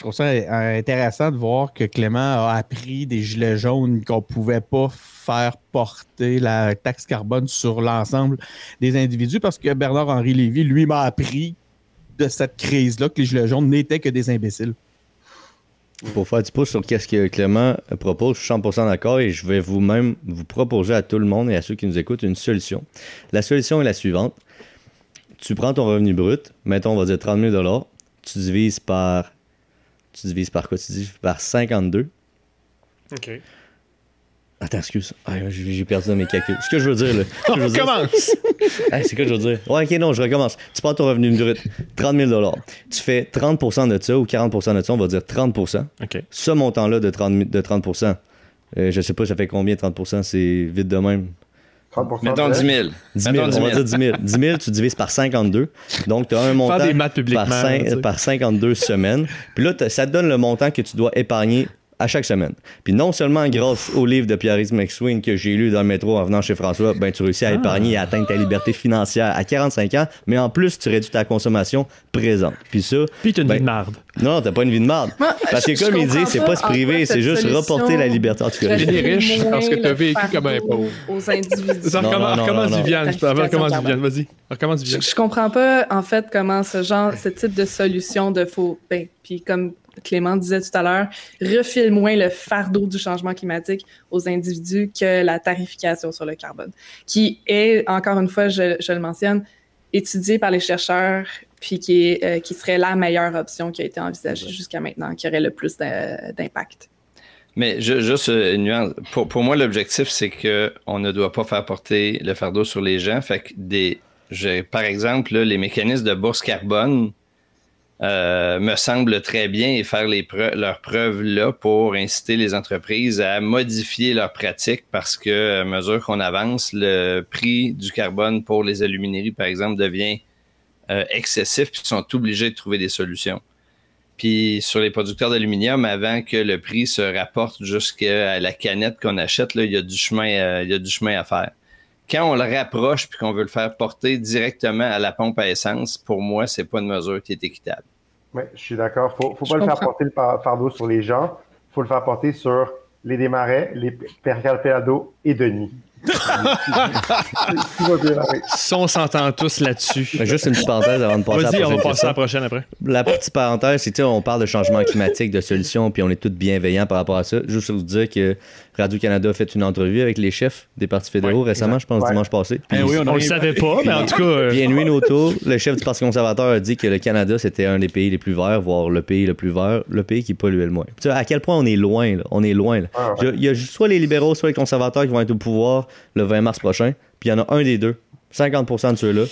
trouve ça euh, intéressant de voir que Clément a appris des gilets jaunes qu'on pouvait pas faire porter la taxe carbone sur l'ensemble des individus parce que Bernard-Henri Lévy, lui, m'a appris de cette crise-là que les gilets jaunes n'étaient que des imbéciles. Pour faire du pouce sur qu'est-ce que Clément propose, je suis 100% d'accord et je vais vous-même vous proposer à tout le monde et à ceux qui nous écoutent une solution. La solution est la suivante. Tu prends ton revenu brut, mettons, on va dire 30 000 tu divises par. Tu divises par quoi? Tu divises par 52. OK. Attends, excuse. Ah, j'ai perdu dans mes calculs. Ce que je veux dire, là. que je veux On dire, commence. Hey, c'est quoi je veux dire? Ouais, ok, non, je recommence. Tu prends ton revenu brut, 30 000 Tu fais 30% de ça ou 40% de ça, on va dire 30% OK. Ce montant-là de 30, de 30 euh, je sais pas, ça fait combien 30% C'est vite de même. 30% Mettons de- 10 000. 10 000, Mettons on va dire 10 000. 10 000, tu divises par 52. Donc, tu as un montant par, cin- tu sais. par 52 semaines. Puis là, ça te donne le montant que tu dois épargner à chaque semaine. Puis non seulement grâce au livre de Pierre-Yves McSween que j'ai lu dans le métro en venant chez François, ben tu réussis à épargner et à atteindre ta liberté financière à 45 ans, mais en plus, tu réduis ta consommation présente. Puis ça, Puis t'as une Ben, vie de marde. non, t'as pas une vie de marde. Moi, Parce que comme il dit, c'est pas se priver, c'est juste solution reporter la liberté. En tout cas, des riches parce que t'as vécu comme un pauvre. Aux individus. Ça recommence, Tarification Viviane, vas-y. Recommence Je, Viviane. je comprends pas, en fait, comment ce genre, ce type de solution de faux. Ben, puis comme Clément disait tout à l'heure, refile moins le fardeau du changement climatique aux individus que la tarification sur le carbone, qui est, encore une fois, je, je le mentionne, étudiée par les chercheurs, puis qui, est, euh, qui serait la meilleure option qui a été envisagée jusqu'à maintenant, qui aurait le plus d'impact. Mais ju- juste euh, une nuance. Pour, pour moi, l'objectif, c'est que on ne doit pas faire porter le fardeau sur les gens. Fait que des, par exemple, là, les mécanismes de bourse carbone euh, me semblent très bien et faire les leurs preuves là pour inciter les entreprises à modifier leurs pratiques parce que à mesure qu'on avance, le prix du carbone pour les alumineries, par exemple, devient euh, excessif puis ils sont obligés de trouver des solutions. Puis sur les producteurs d'aluminium, avant que le prix se rapporte jusqu'à la canette qu'on achète, là, il, y a du chemin, il y a du chemin à faire. Quand on le rapproche puis qu'on veut le faire porter directement à la pompe à essence, pour moi, c'est pas une mesure qui est équitable. Oui, je suis d'accord. Faut, faut Je pas le faire porter le fardeau sur les gens. faut le faire porter sur les démarrais, les Pierre Pelado et Denis. Bien. Si on s'entend tous là-dessus. Ben, juste une petite parenthèse avant de passer à la on va prochaine passer à la prochaine après. La petite parenthèse, c'est on parle de changement climatique, de solutions, puis on est tous bienveillants par rapport à ça. Juste vous dire que Radio-Canada a fait une entrevue avec les chefs des partis fédéraux récemment, je pense Ouais. dimanche passé. Puis Eh oui, On le a- savait pas, mais en tout cas. euh, Puis Noto, le chef du Parti conservateur, a dit que le Canada, c'était un des pays les plus verts, voire le pays le plus vert, le pays qui polluait le moins. Tu sais, à quel point on est loin, là? On est loin, là. Ah, il y, a soit les libéraux, soit les conservateurs qui vont être au pouvoir le 20 mars prochain. Puis il y en a un des deux, 50% de ceux-là,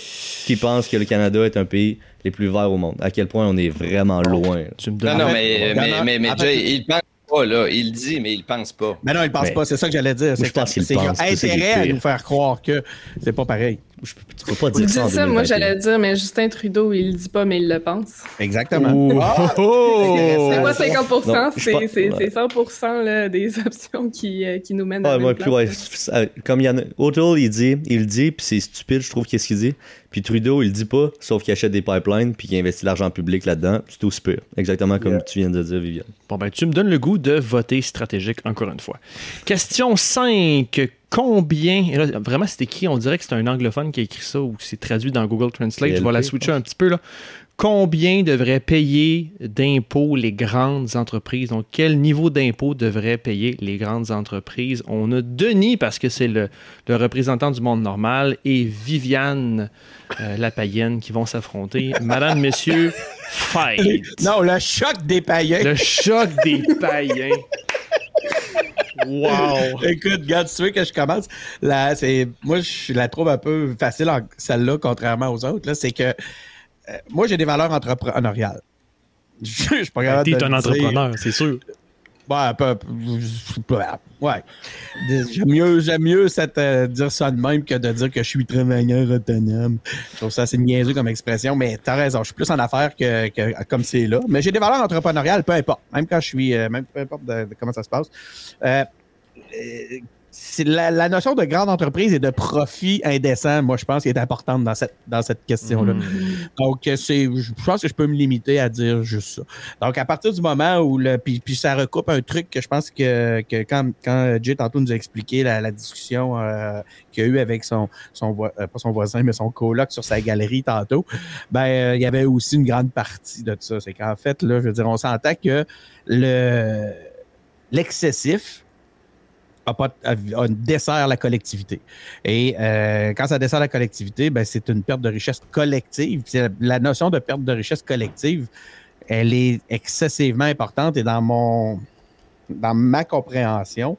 qui pensent que le Canada est un pays les plus verts au monde. À quel point on est vraiment loin. là. Tu me Non, donnes. non, fait, mais, mais, a- mais, mais en fait- Jay, il pense pas, là. Il dit, mais il pense pas. Mais non, il pense Mais- pas, c'est ça que j'allais dire. je C'est pense qu'il est intérêt à nous faire croire que c'est pas pareil. Je- Tu peux pas dire ça ça, moi 2021. j'allais dire, mais Justin Trudeau, il le dit pas, mais il le pense. Exactement. Oh, Ah! oh. C'est pas 50%, Non, je c'est pense- c'est- ouais. c'est 100% là, des options qui, euh, qui nous mènent à Ah, la moi, même plus, ouais, comme il y en a. O'Toole, il dit, il le dit, puis c'est stupide, je trouve, qu'est-ce qu'il dit. Puis Trudeau, il le dit pas, sauf qu'il achète des pipelines, puis qu'il investit l'argent public là-dedans. C'est aussi pire. Exactement comme Yeah. tu viens de dire, Viviane. Bon, ben, tu me donnes le goût de voter stratégique encore une fois. Question 5. Combien. Et là, vraiment, c'est écrit, on dirait que c'est un anglophone qui a écrit ça ou c'est traduit dans Google Translate. Je vais la switcher un petit peu. là. Combien devraient payer d'impôts les grandes entreprises? Donc, quel niveau d'impôts devraient payer les grandes entreprises? On a Denis, parce que c'est le, le représentant du monde normal, et Viviane euh, la païenne qui vont s'affronter. Madame, messieurs, fight! Non, le choc des païens. Le choc des païens. Wow! Écoute, regarde, tu veux que je commence, là, c'est, moi, je la trouve un peu facile, celle-là, contrairement aux autres. Là, c'est que euh, moi, j'ai des valeurs entrepreneuriales. Je je suis pas capable T'es de un entrepreneur, c'est sûr. Peu. Ouais. J'aime mieux, j'aime mieux cette, euh, dire ça de même que de dire que je suis travailleur autonome. Je trouve ça assez niaiseux comme expression, mais t'as raison. Je suis plus en affaires que, que comme c'est là. Mais j'ai des valeurs entrepreneuriales, peu importe. Même quand je suis, euh, même peu importe de, comment ça se passe. Euh, la, la notion de grande entreprise et de profit indécent, moi, je pense, qui est importante dans cette, dans cette question-là. Mm. Donc, euh, c'est, je pense que je peux me limiter à dire juste ça. Donc, à partir du moment où le. Puis, puis ça recoupe un truc que je pense que, que quand, quand Jay tantôt nous a expliqué la, la discussion euh, qu'il a eu avec son, son euh, pas son voisin, mais son coloc sur sa galerie tantôt, ben, euh, il y avait aussi une grande partie de ça. C'est qu'en fait, là, je veux dire, on s'entend que le l'excessif a pas, dessert la collectivité. Et euh, quand ça dessert la collectivité, ben, c'est une perte de richesse collective. La notion de perte de richesse collective, elle est excessivement importante et dans mon dans ma compréhension,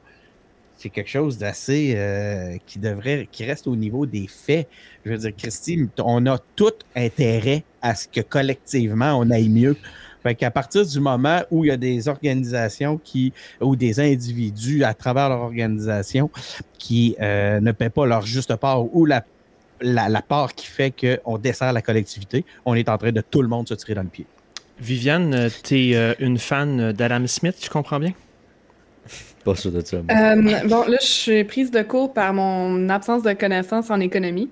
c'est quelque chose d'assez euh, qui devrait qui reste au niveau des faits. Je veux dire, Christine, on a tout intérêt à ce que collectivement on aille mieux Fait qu'à partir du moment où il y a des organisations qui, ou des individus à travers leur organisation qui euh, ne paient pas leur juste part ou la, la, la part qui fait qu'on dessert la collectivité, on est en train de tout le monde se tirer dans le pied. Viviane, tu es une fan d'Adam Smith, tu comprends bien? Pas sûr de ça. Euh, bon, là, je suis prise de court par mon absence de connaissances en économie,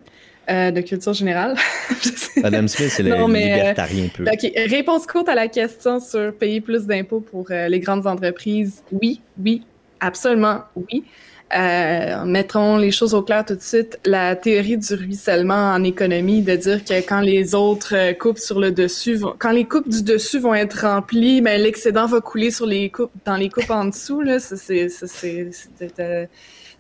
euh, de culture générale. Adam Smith, c'est le Non, mais, euh, libertarien peu. OK, réponse courte à la question sur payer plus d'impôts pour euh, les grandes entreprises. Oui, oui, absolument oui. Euh, mettons les choses au clair tout de suite. La théorie du ruissellement en économie, de dire que quand les autres coupes sur le dessus, vont, quand les coupes du dessus vont être remplies, ben l'excédent va couler sur les coupes, dans les coupes en dessous. Là, c'est, c'était, c'était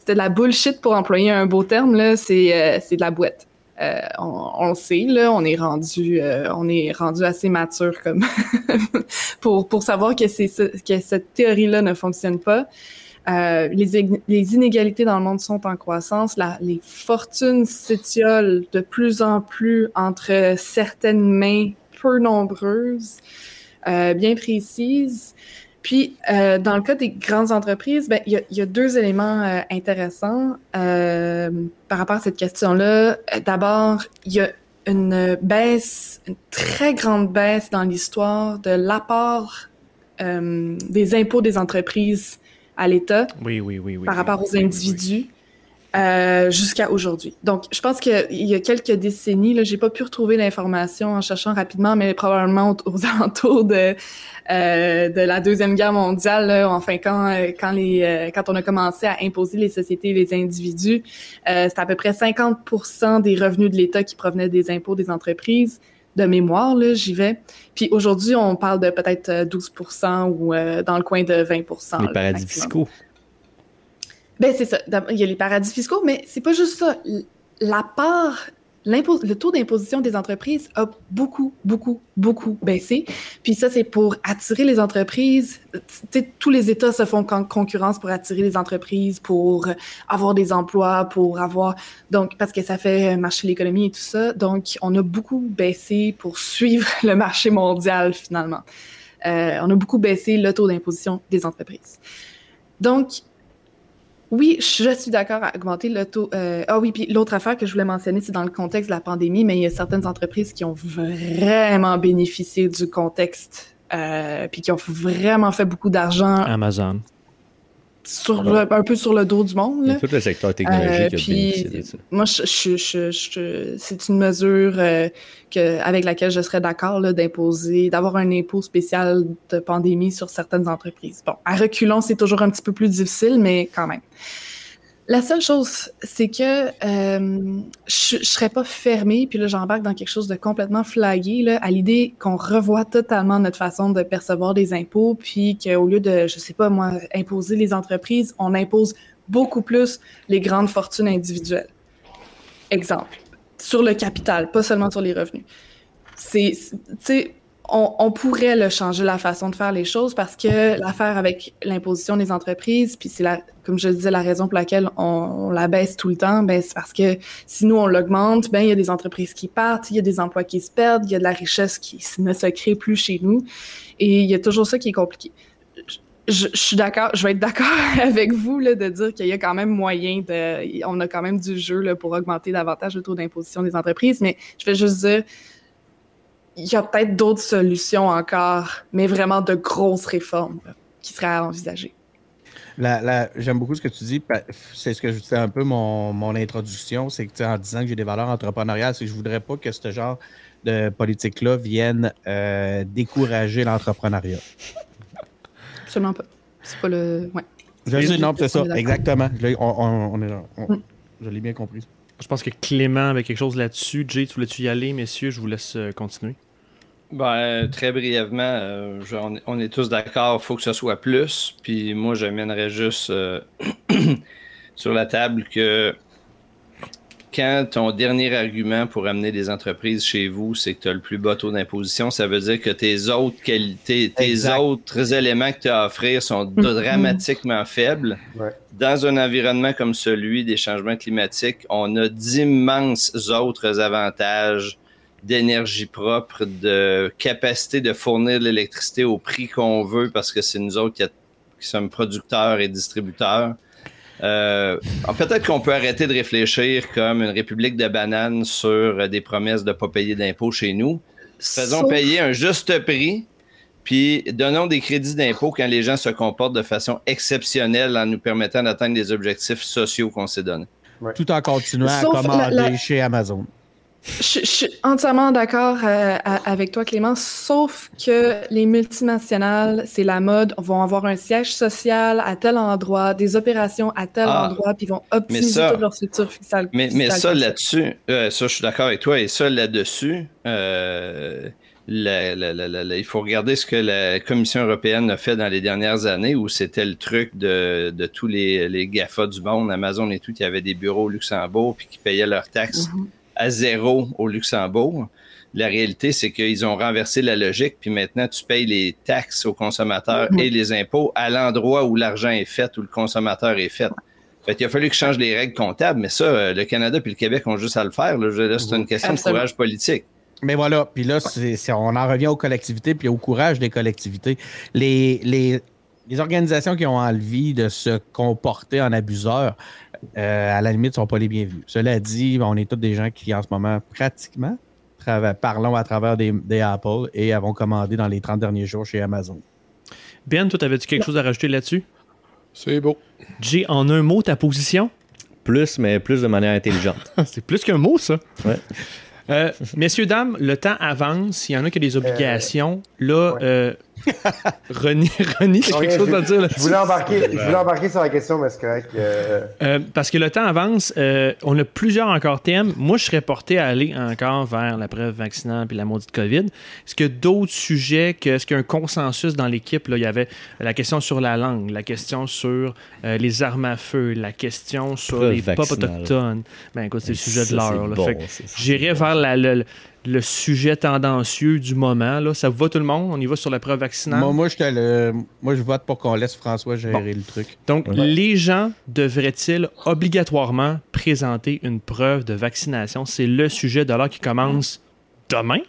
de la bullshit pour employer un beau terme. Là, c'est, euh, c'est de la boîte. Euh, on, on le sait, là, on est rendu, euh, on est rendu assez mature comme pour pour savoir que c'est ce- que cette théorie-là ne fonctionne pas. Euh, les, les inégalités dans le monde sont en croissance. La- les fortunes s'étiolent de plus en plus entre certaines mains peu nombreuses, euh, bien précises. Puis, euh, dans le cas des grandes entreprises, ben, il y, a- il y a deux éléments euh, intéressants euh, par rapport à cette question-là. D'abord, il y a une baisse, une très grande baisse dans l'histoire de l'apport des impôts des entreprises à l'État Oui, oui, oui. oui par rapport aux individus euh, jusqu'à aujourd'hui. Donc, je pense qu'il y a quelques décennies, là, j'ai pas pu retrouver l'information en cherchant rapidement, mais probablement aux, aux alentours de euh, de la deuxième guerre mondiale, là, enfin quand euh, quand les euh, quand on a commencé à imposer les sociétés et les individus, euh, c'était à peu près 50% des revenus de l'État qui provenaient des impôts des entreprises. De mémoire, là, j'y vais. Puis aujourd'hui, on parle de peut-être euh, 12% ou euh, dans le coin de 20%. Les paradis maximum. fiscaux. Ben, c'est ça. Il y a les paradis fiscaux, mais c'est pas juste ça. La part, le taux d'imposition des entreprises a beaucoup, beaucoup, beaucoup baissé. Puis ça, c'est pour attirer les entreprises. Tous les États se font con- concurrence pour attirer les entreprises, pour avoir des emplois, pour avoir... Donc, parce que ça fait marcher l'économie et tout ça. Donc, on a beaucoup baissé pour suivre le marché mondial, finalement. Euh, on a beaucoup baissé le taux d'imposition des entreprises. Donc, oui, je suis d'accord à augmenter le taux. euh, ah oui, puis l'autre affaire que je voulais mentionner, c'est dans le contexte de la pandémie, mais il y a certaines entreprises qui ont vraiment bénéficié du contexte, euh, qui ont vraiment fait beaucoup d'argent Amazon. Sur le- un peu sur le dos du monde. là. Tout le secteur technologique Euh, a puis, bénéficié de ça. Moi, je, je- je- je- c'est une mesure euh, que, avec laquelle je serais d'accord là, d'imposer, d'avoir un impôt spécial de pandémie sur certaines entreprises. Bon, à reculons, c'est toujours un petit peu plus difficile, mais quand même. La seule chose, c'est que euh, je ne serais pas fermée, puis là, j'embarque dans quelque chose de complètement flagué, là, à l'idée qu'on revoit totalement notre façon de percevoir des impôts, puis qu'au lieu de, je sais pas moi, imposer les entreprises, on impose beaucoup plus les grandes fortunes individuelles. Exemple, sur le capital, pas seulement sur les revenus. C'est, tu sais, on, pourrait changer la façon de faire les choses parce que l'affaire avec l'imposition des entreprises, puis c'est la, comme je le disais, la raison pour laquelle on, la baisse tout le temps, ben c'est parce que si nous on l'augmente, ben il y a des entreprises qui partent, il y a des emplois qui se perdent, il y a de la richesse qui ne se crée plus chez nous, et il y a toujours ça qui est compliqué je, je suis d'accord, je vais être d'accord avec vous là, de dire qu'il y a quand même moyen de. On a quand même du jeu là, pour augmenter davantage le taux d'imposition des entreprises, mais je vais juste dire. Il y a peut-être d'autres solutions encore, mais vraiment de grosses réformes là, qui seraient à envisager. La- la- J'aime beaucoup ce que tu dis. C'est ce que je disais un peu mon, mon introduction. C'est que en disant que j'ai des valeurs entrepreneuriales, c'est que je voudrais pas que ce genre de politique-là vienne euh, décourager l'entrepreneuriat. Absolument pas. C'est pas le. Ouais. Je sais, non, c'est ça, exactement. Je l'ai- on- on- on est là. On- Mm. Je l'ai bien compris. Je pense que Clément avait quelque chose là-dessus. Jay, tu voulais-tu y aller, messieurs? Je vous laisse euh, continuer. Ben, très brièvement, euh, je- on, est- on est tous d'accord, il faut que ce soit plus. Puis moi, je mènerais juste euh, sur la table que quand ton dernier argument pour amener des entreprises chez vous, c'est que tu as le plus bas taux d'imposition, ça veut dire que tes autres qualités, tes Exact. autres éléments que tu as à offrir sont dramatiquement faibles. Ouais. Dans un environnement comme celui des changements climatiques, on a d'immenses autres avantages d'énergie propre, de capacité de fournir l'électricité au prix qu'on veut parce que c'est nous autres qui, qui sommes producteurs et distributeurs. Euh, Peut-être qu'on peut arrêter de réfléchir comme une république de bananes sur des promesses de ne pas payer d'impôts chez nous. Faisons Sauf- payer un juste prix, puis donnons des crédits d'impôt quand les gens se comportent de façon exceptionnelle en nous permettant d'atteindre les objectifs sociaux qu'on s'est donnés. Tout en continuant Sauf à commander la- la- chez Amazon. Je, je suis entièrement d'accord euh, avec toi, Clément, sauf que les multinationales, c'est la mode, vont avoir un siège social à tel endroit, des opérations à tel Ah. endroit, puis ils vont optimiser ça- toute leur structure fiscale. Mais, ça là-dessus, euh, ça je suis d'accord avec toi, et ça là-dessus, euh, la- la- la- la- la- il faut regarder ce que la Commission européenne a fait dans les dernières années, où c'était le truc de, de tous les, les GAFA du monde, Amazon et tout, qui avaient des bureaux au Luxembourg, puis qui payaient leurs taxes Mhm. À zéro au Luxembourg. La réalité, c'est qu'ils ont renversé la logique, puis maintenant, tu payes les taxes aux consommateurs Mhm. et les impôts à l'endroit où l'argent est fait, où le consommateur est fait. Fait qu'il a fallu qu'ils changent les règles comptables, mais ça, euh, le Canada puis le Québec ont juste à le faire. Là, Je- là, c'est une question de courage politique. Mais voilà, puis là, c'est- c'est- on en revient aux collectivités puis au courage des collectivités. Les, les, les organisations qui ont envie de se comporter en abuseurs, euh, à la limite, ne sont pas les bienvenus. Cela dit, on est tous des gens qui, en ce moment, pratiquement, parlons à travers des, des Apple et avons commandé dans les 30 derniers jours chez Amazon. Ben, toi, avais-tu quelque chose à rajouter là-dessus? C'est beau. Jay, en un mot, ta position? Plus, mais plus de manière intelligente. C'est plus qu'un mot, ça. Ouais. Euh, messieurs, dames, le temps avance. Il y en a qui ont des obligations. Là, ouais. euh, René, René, t'as quelque chose à dire Je voulais embarquer, je voulais embarquer sur la question, mais c'est correct. euh, Euh, parce que le temps avance, euh, on a plusieurs encore thèmes. Moi, je serais porté à aller encore vers la preuve vaccinale puis la maudite COVID. Est-ce qu'il y a d'autres sujets, que, est-ce qu'il y a un consensus dans l'équipe? Là, il y avait la question sur la langue, la question sur euh, les armes à feu, la question sur Preuve les pop autochtones. Ben écoute, c'est le sujet de l'heure. c'est là. bon, Fait que ça, c'est J'irai bon. vers la- le, le sujet tendancieux du moment. Là. Ça vous va tout le monde? On y va sur la preuve vaccinale? Moi, moi, je te le- moi, je vote pour qu'on laisse François gérer le truc. Donc, Ouais. les gens devraient-ils obligatoirement présenter une preuve de vaccination? C'est le sujet de l'heure qui commence demain.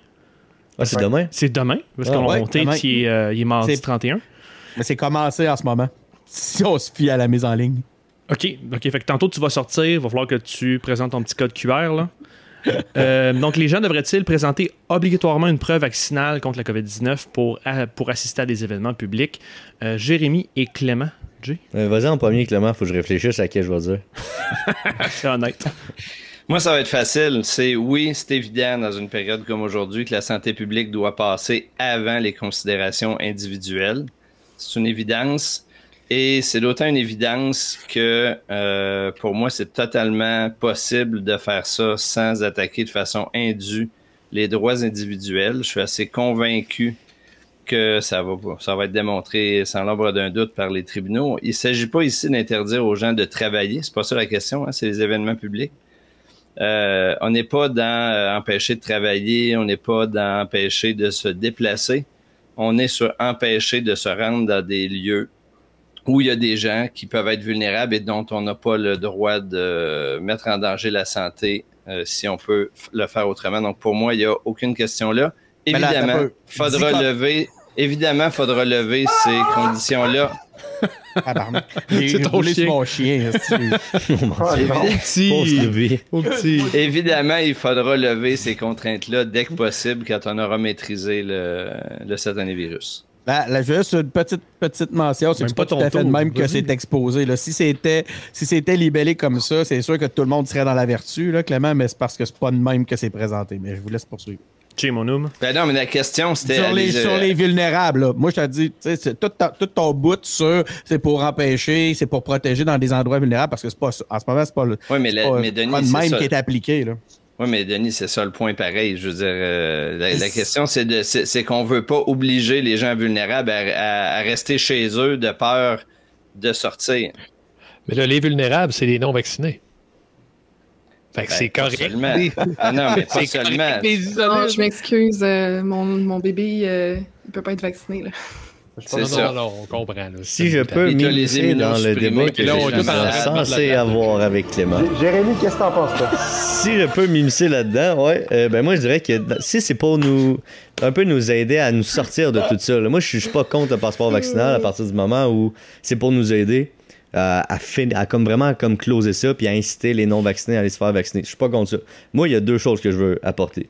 Ah, c'est demain? C'est demain, parce Ah, qu'on ouais, demain. il est, euh, il est mardi C'est- 31. Mais c'est commencé en ce moment. Si on se fie à la mise en ligne. OK, OK. Fait que tantôt, tu vas sortir, il va falloir que tu présentes ton petit code QR. Là. Euh, donc, les gens devraient-ils présenter obligatoirement une preuve vaccinale contre la COVID-19 pour, à- pour assister à des événements publics? Euh, Jérémy et Clément. Euh, Vas-y en premier, Clément, faut que je réfléchisse à qui je vais dire. c'est honnête. Moi, ça va être facile. C'est oui, c'est évident dans une période comme aujourd'hui que la santé publique doit passer avant les considérations individuelles. C'est une évidence. Et c'est d'autant une évidence que euh, pour moi, c'est totalement possible de faire ça sans attaquer de façon indue les droits individuels. Je suis assez convaincu que ça va, ça va être démontré sans l'ombre d'un doute par les tribunaux. Il ne s'agit pas ici d'interdire aux gens de travailler. C'est pas ça la question. Hein, c'est les événements publics. Euh, on n'est pas dans euh, empêcher de travailler, on n'est pas dans empêcher de se déplacer. On est sur empêcher de se rendre dans des lieux où il y a des gens qui peuvent être vulnérables et dont on n'a pas le droit de mettre en danger la santé euh, si on peut le faire autrement. Donc pour moi, il n'y a aucune question là. Évidemment, peu. faudra lever. Évidemment, faudra lever ces conditions-là. Ah, pardon. J'ai C'est ton chien. mon chien. ah. Évidemment, il faudra lever ces contraintes-là dès que possible quand on aura maîtrisé le, le satané virus. Là, juste une petite, petite mention, c'est Même que c'est pas pas, tout à fait de même que c'est exposé. Là. Si c'était si c'était libellé comme ça, c'est sûr que tout le monde serait dans la vertu, là, Clément, mais c'est parce que c'est pas de même que c'est présenté. Mais je vous laisse poursuivre. Jay, mon homme. Ben non, mais la question, c'était. Sur les, sur les vulnérables, là. moi je te dis, tu sais, c'est tout, ta- tout ton bout sur c'est pour empêcher, c'est pour protéger dans des endroits vulnérables parce que c'est pas ça. En ce moment, c'est pas, le- Oui, mais, la- pas, mais Denis, pas de même ça. qui est appliqué. Là. Oui, mais Denis, c'est ça le point pareil. Je veux dire, euh, la, la question, c'est de, c'est, c'est qu'on veut pas obliger les gens vulnérables à, à- à rester chez eux de peur de sortir. Mais là, les vulnérables, c'est les non-vaccinés. Fait que Ben, c'est pas correct. seulement. Ah non, mais pas C'est seulement. Non, isolés. je m'excuse, euh, mon, mon bébé, euh, il peut pas être vacciné. Là. C'est ça. non, non, on comprend. là. Si je peux m'immiscer dans le débat que je est suis censé avoir avec Clément. Jé- Jérémy, qu'est-ce que t'en penses, toi? Si je peux m'immiscer là-dedans, ouais, euh, ben moi je dirais que si c'est pour nous un peu nous aider à nous sortir de tout ça, là, moi je suis je suis pas contre le passeport vaccinal à partir du moment où c'est pour nous aider euh, à, fin- à comme vraiment comme closer ça puis à inciter les non vaccinés à aller se faire vacciner. Je suis pas contre ça. Moi il y a deux choses que je veux apporter.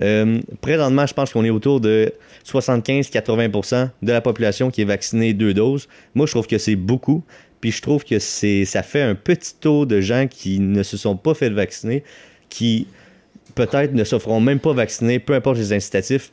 Euh, présentement, je pense qu'on est autour de 75-80% de la population qui est vaccinée deux doses. Moi, je trouve que c'est beaucoup. Puis je trouve que c'est ça fait un petit taux de gens qui ne se sont pas fait vacciner, qui peut-être ne se feront même pas vacciner, peu importe les incitatifs,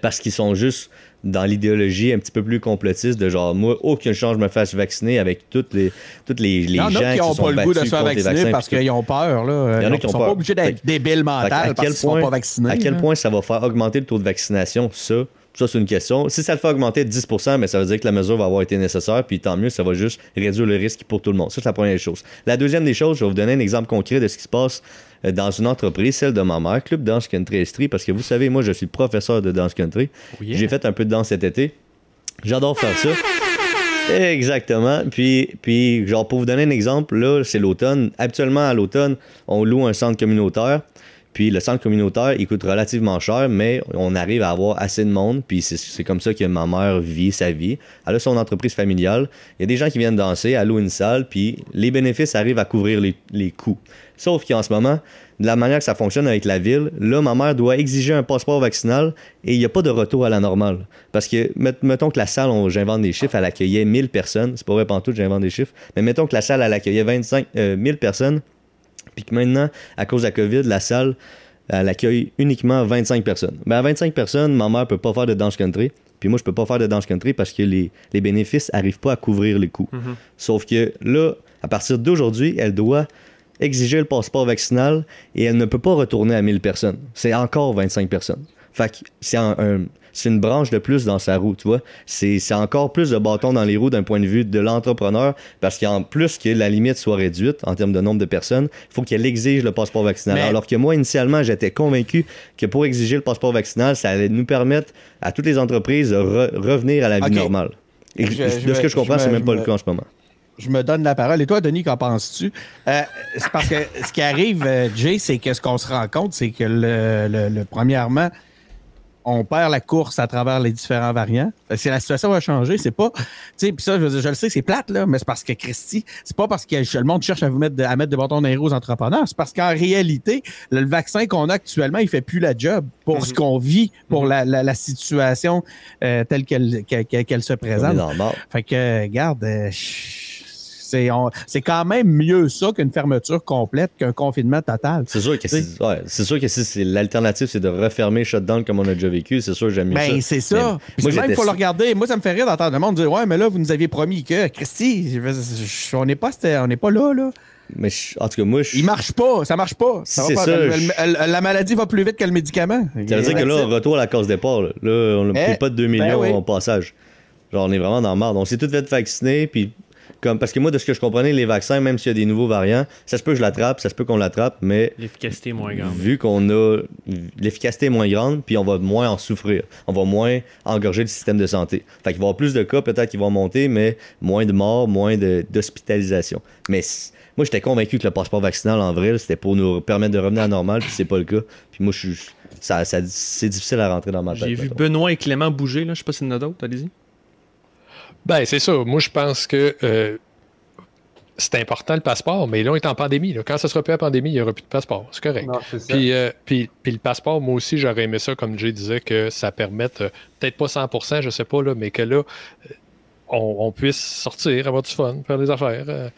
parce qu'ils sont juste dans l'idéologie un petit peu plus complotiste de genre moi aucune chance je me fasse vacciner avec toutes les toutes les, les gens a qui n'ont pas le goût de se faire vacciner parce qu'ils ont peur. Là. Il y en a Ils qui ont sont pas obligés d'être débiles mentales parce qu'ils sont pas vaccinés. À quel point ça va faire augmenter le taux de vaccination, ça, ça c'est une question. Si ça le fait augmenter de 10%, mais ça veut dire que la mesure va avoir été nécessaire, puis tant mieux, ça va juste réduire le risque pour tout le monde. Ça, c'est la première des choses. La deuxième des choses, je vais vous donner un exemple concret de ce qui se passe euh, dans une entreprise, celle de ma mère, Club Dance Country Estrie, parce que vous savez, moi, je suis professeur de danse country. J'ai fait un peu de danse cet été. J'adore faire ça. Exactement. Puis, puis, genre, pour vous donner un exemple, là, c'est l'automne. Habituellement, à l'automne, on loue un centre communautaire. Puis le centre communautaire, il coûte relativement cher, mais on arrive à avoir assez de monde. Puis c'est- comme ça que ma mère vit sa vie. Elle a son entreprise familiale. Il y a des gens qui viennent danser, elle loue une salle, puis les bénéfices arrivent à couvrir les, coûts. Sauf qu'en ce moment, de la manière que ça fonctionne avec la ville, là, ma mère doit exiger un passeport vaccinal et il n'y a pas de retour à la normale. Parce que, met- mettons que la salle, j'invente des chiffres, elle accueillait 1000 personnes. C'est pas vrai tout, j'invente des chiffres. Mais mettons que la salle, elle accueillait 25 euh, 1000 personnes. Puis que maintenant, à cause de la COVID, la salle, elle accueille uniquement 25 personnes. Ben, à 25 personnes, ma mère peut pas faire de danse country. Puis moi, je peux pas faire de danse country parce que les, les bénéfices arrivent pas à couvrir les coûts. Sauf que là, à partir d'aujourd'hui, elle doit exiger le passeport vaccinal et elle ne peut pas retourner à 1000 personnes. C'est encore 25 personnes. Fait que c'est un- un- c'est une branche de plus dans sa roue, tu vois. C'est encore plus de bâtons dans les roues d'un point de vue de l'entrepreneur parce qu'en plus que la limite soit réduite en termes de nombre de personnes, il faut qu'elle exige le passeport vaccinal. Mais- Alors que moi, initialement, j'étais convaincu que pour exiger le passeport vaccinal, ça allait nous permettre à toutes les entreprises de re- revenir à la vie normale. Et Je- de ce que je comprends, me- c'est même pas me- le cas en ce moment. je me donne la parole. Et toi, Denis, qu'en penses-tu? Euh, c'est parce que ce qui arrive, euh, Jay, c'est que ce qu'on se rend compte, c'est que le, le- le- premièrement, on perd la course à travers les différents variants. Si la situation va changer, c'est pas. Tu sais, puis ça, je, le sais, c'est plate, là, mais c'est parce que Christy, c'est pas parce que le monde cherche à vous mettre de- à mettre des bâtons dans les roues aux entrepreneurs. C'est parce qu'en réalité, le, le vaccin qu'on a actuellement, il fait plus la job pour ce qu'on vit, pour la, la- la situation euh, telle qu'elle qu'elle- qu'elle- qu'elle se présente. Fait que, regarde, euh, c'est quand même mieux ça qu'une fermeture complète, qu'un confinement total. C'est sûr que si, ouais, c'est sûr que si c'est l'alternative, c'est de refermer shutdown comme on a déjà vécu, c'est sûr que j'aime mieux ça. Ben, c'est ça. Mais moi, même, faut le regarder. Moi, ça me fait rire d'entendre le monde dire Ouais, mais là, vous nous aviez promis que. Christy, je veux- je- on n'est pas, on pas là, là. Mais je- en tout cas, moi, je, Il marche pas, ça marche pas. Va ça, je- le- la maladie va plus vite que le médicament. ça veut dire que là, on retourne à la case départ. Là, Là, on n'a Eh, pris pas de 2 ben millions oui. en passage. Genre, on est vraiment dans le marde. On s'est tous fait vacciner, puis comme, parce que moi, de ce que je comprenais, les vaccins, même s'il y a des nouveaux variants, ça se peut que je l'attrape, ça se peut qu'on l'attrape, mais L'efficacité est moins grande. vu qu'on a l'efficacité est moins grande, puis on va moins en souffrir. On va moins engorger le système de santé. Fait qu'il va y avoir plus de cas, peut-être qu'ils vont monter, mais moins de morts, moins d'hospitalisation. Mais moi, j'étais convaincu que le passeport vaccinal, en vrai, c'était pour nous permettre de revenir à la normale, puis c'est pas le cas. Puis moi, je suis. Ça, ça- c'est difficile à rentrer dans ma tête. J'ai vu mettons. Benoît et Clément bouger, là. Je sais pas s'il y en a d'autres, allez-y. Ben, c'est ça. Moi, je pense que euh, c'est important le passeport, mais là, on est en pandémie. là. Quand ça sera plus la pandémie, il n'y aura plus de passeport. C'est correct. Non, c'est ça. Puis, euh, puis, puis le passeport, moi aussi, j'aurais aimé ça, comme Jay disait, que ça permette, euh, peut-être pas 100%, je sais pas, là, mais que là, on, on puisse sortir, avoir du fun, faire des affaires. euh.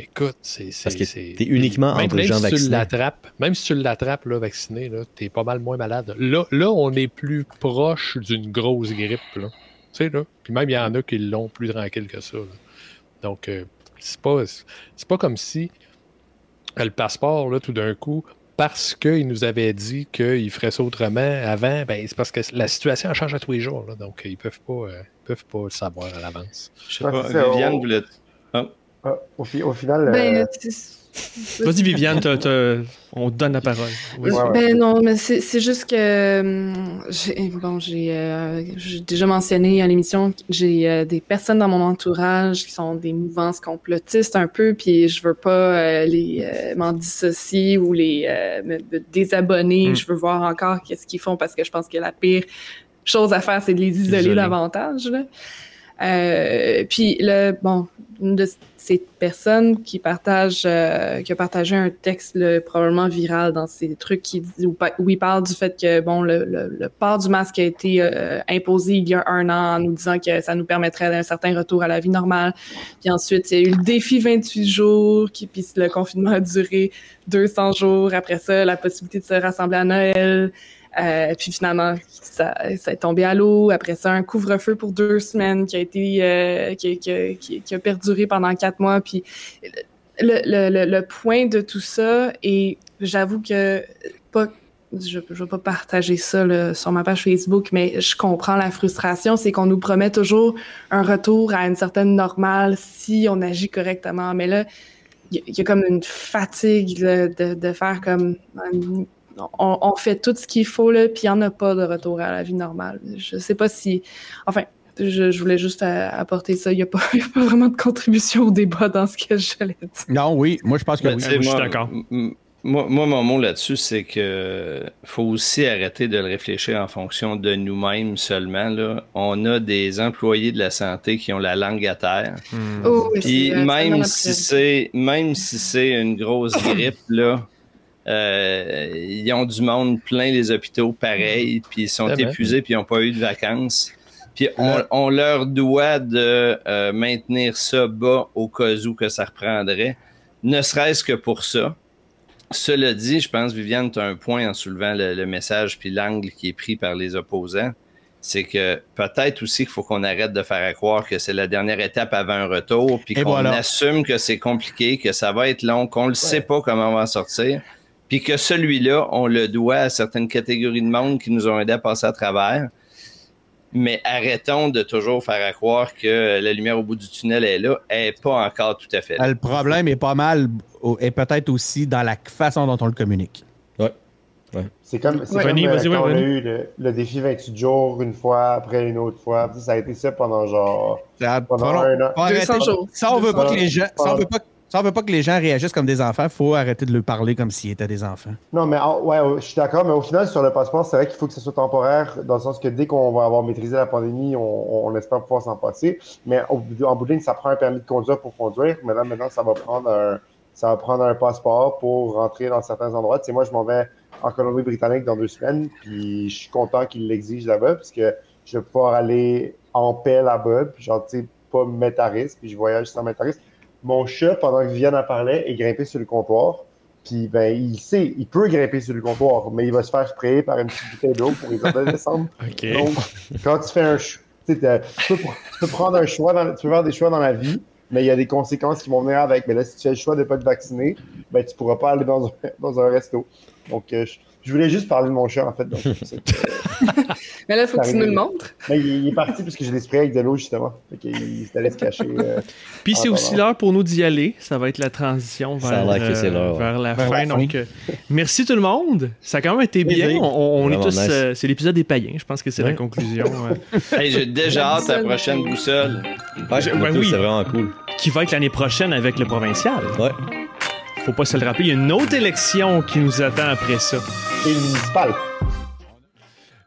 Écoute, c'est. c'est- Parce que c'est- t'es uniquement même, entre les même gens si tu vaccinés. l'attrapes, même si tu l'attrapes, là, vacciné, là, t'es pas mal moins malade. Là, là, on est plus proche d'une grosse grippe, là. Tu sais, là. Puis même, il y en a qui l'ont plus tranquille que ça, là. Donc, euh, c'est pas, c'est pas comme si le passeport, là, tout d'un coup, parce qu'il nous avait dit qu'il ferait ça autrement avant, ben, c'est parce que la situation change à tous les jours. là. donc, ils peuvent pas, euh, ils peuvent pas le savoir à l'avance. Je sais pas, Viviane voulait. Ah, au, au final, Ben, euh, Vas-y, Viviane, on te donne la parole. Ouais, ouais. Ben non, mais c'est juste que j'ai bon j'ai euh, j'ai déjà mentionné à l'émission que j'ai euh, des personnes dans mon entourage qui sont des mouvances complotistes un peu, puis je veux pas euh, les euh, m'en dissocier ou les euh, me, me désabonner. Mm. Je veux voir encore qu'est-ce qu'ils font parce que je pense que la pire chose à faire, c'est de les isoler davantage. Là. Euh, puis le bon, une de ces personnes qui partage, euh, qui a partagé un texte là, probablement viral dans ces trucs qui où il parle du fait que bon le, le, le port du masque a été euh, imposé il y a un an en nous disant que ça nous permettrait d'un certain retour à la vie normale. Puis ensuite il y a eu le défi 28 jours qui puis le confinement a duré 200 jours. Après ça la possibilité de se rassembler à Noël. Euh, puis finalement, ça, ça est tombé à l'eau. Après ça, un couvre-feu pour deux semaines qui a été euh, qui, qui- qui- a perduré pendant quatre mois. Puis le, le, le, le point de tout ça, et j'avoue que pas je ne vais pas partager ça sur ma page Facebook, mais je comprends la frustration, c'est qu'on nous promet toujours un retour à une certaine normale si on agit correctement. Mais là, il y, a- comme une fatigue de, de faire comme on, on fait tout ce qu'il faut, là, puis il n'y en a pas de retour à la vie normale. Je sais pas si. Enfin, je, je voulais juste apporter ça. Il n'y a, pas- il y a pas vraiment de contribution au débat dans ce que j'allais dire. Non, oui, moi je pense que Ben, oui. je suis d'accord. Moi, moi, mon mot là-dessus, c'est que faut aussi arrêter de le réfléchir en fonction de nous-mêmes seulement. Là. On a des employés de la santé qui ont la langue à terre. Hmm. Oh, Puis c'est, même si c'est même si c'est une grosse grippe là, euh, ils ont du monde plein les hôpitaux pareil, puis ils sont épuisés puis ils n'ont pas eu de vacances. Puis on, on leur doit de euh, maintenir ça bas au cas où que ça reprendrait, ne serait-ce que pour ça. Cela dit, je pense, Viviane, tu as un point en soulevant le, le message puis l'angle qui est pris par les opposants. C'est que peut-être aussi qu'il faut qu'on arrête de faire à croire que c'est la dernière étape avant un retour, puis qu'on voilà. assume que c'est compliqué, que ça va être long, qu'on ne sait pas comment on va en sortir, puis que celui-là, on le doit à certaines catégories de monde qui nous ont aidés à passer à travers. Mais arrêtons de toujours faire à croire que la lumière au bout du tunnel est là, elle n'est pas encore tout à fait là. Euh, Le problème est pas mal, et peut-être aussi dans la façon dont on le communique. C'est comme, c'est Ouais. comme euh, ouais, quand on a eu le, le défi 28 jours une fois, après une autre fois. Ça a été ça pendant genre. Ça- Pendant un an. faut arrêter- 200 jours. Si on veut pas que les gens, si on Pendant- veut pas, si on veut pas que les gens réagissent comme des enfants, faut arrêter de leur parler comme s'ils étaient des enfants. Non, mais ouais, je suis d'accord, mais au final, sur le passeport, c'est vrai qu'il faut que ce soit temporaire, dans le sens que dès qu'on va avoir maîtrisé la pandémie, on, espère pouvoir s'en passer. Mais en bout de ligne, ça prend un permis de conduire pour conduire. Maintenant, maintenant, ça va prendre un, ça va prendre un passeport pour rentrer dans certains endroits. Tu sais, moi, je m'en vais en Colombie-Britannique dans deux semaines, puis je suis content qu'ils l'exigent là-bas, parce que je vais pouvoir aller en paix là-bas, puis genre, tu sais, pas me mettre à risque, puis je voyage sans mettre à risque. Mon chat, pendant que Viviane en parlait, est grimpé sur le comptoir. Puis ben, il sait, il peut grimper sur le comptoir, mais il va se faire sprayer par une petite bouteille d'eau pour les à descendre. OK. Donc, quand tu fais un choix, tu, sais, t'as- tu peux, pr- tu peux prendre un choix, dans, tu peux faire des choix dans la vie, mais il y a des conséquences qui vont venir avec. Mais là, si tu fais le choix de ne pas te vacciner, ben, tu ne pourras pas aller dans un, dans un resto. Donc, euh, je, je voulais juste parler de mon chat, en fait. Donc, Mais là, il faut que tu nous le montres. mais il, il est parti parce que je l'ai sprayé avec de l'eau, justement. Fait qu'il il s'est allé se cacher. euh, Puis c'est aussi l'heure pour nous d'y aller. Ça va être la transition vers, euh, vers la Vers fin. Donc, euh, merci tout le monde. Ça a quand même été bien. On, on est tous. nice. euh, c'est l'épisode des païens. Je pense que c'est la conclusion. euh, Hey, J'ai déjà hâte à la prochaine boussole. Ouais, Je- moi ben tout, oui. C'est vraiment cool. qui va être l'année prochaine avec le provincial. Ouais. Faut pas se le rappeler. Il y a une autre élection qui nous attend après ça. et le municipal.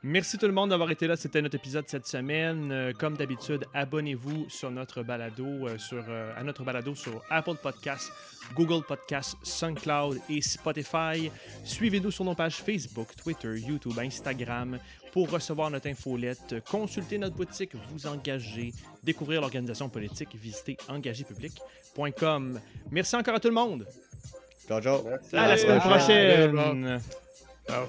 Merci tout le monde d'avoir été là. C'était notre épisode cette semaine. Euh, comme d'habitude, abonnez-vous sur notre balado, euh, sur, euh, à notre balado sur Apple Podcasts, Google Podcasts, SoundCloud et Spotify. Suivez-nous sur nos pages Facebook, Twitter, YouTube, Instagram pour recevoir notre infolette, consulter notre boutique, vous engager, découvrir l'organisation politique, visiter engagépublic.com. Merci encore à tout le monde. Ciao, ciao. À la semaine prochaine. Ciao.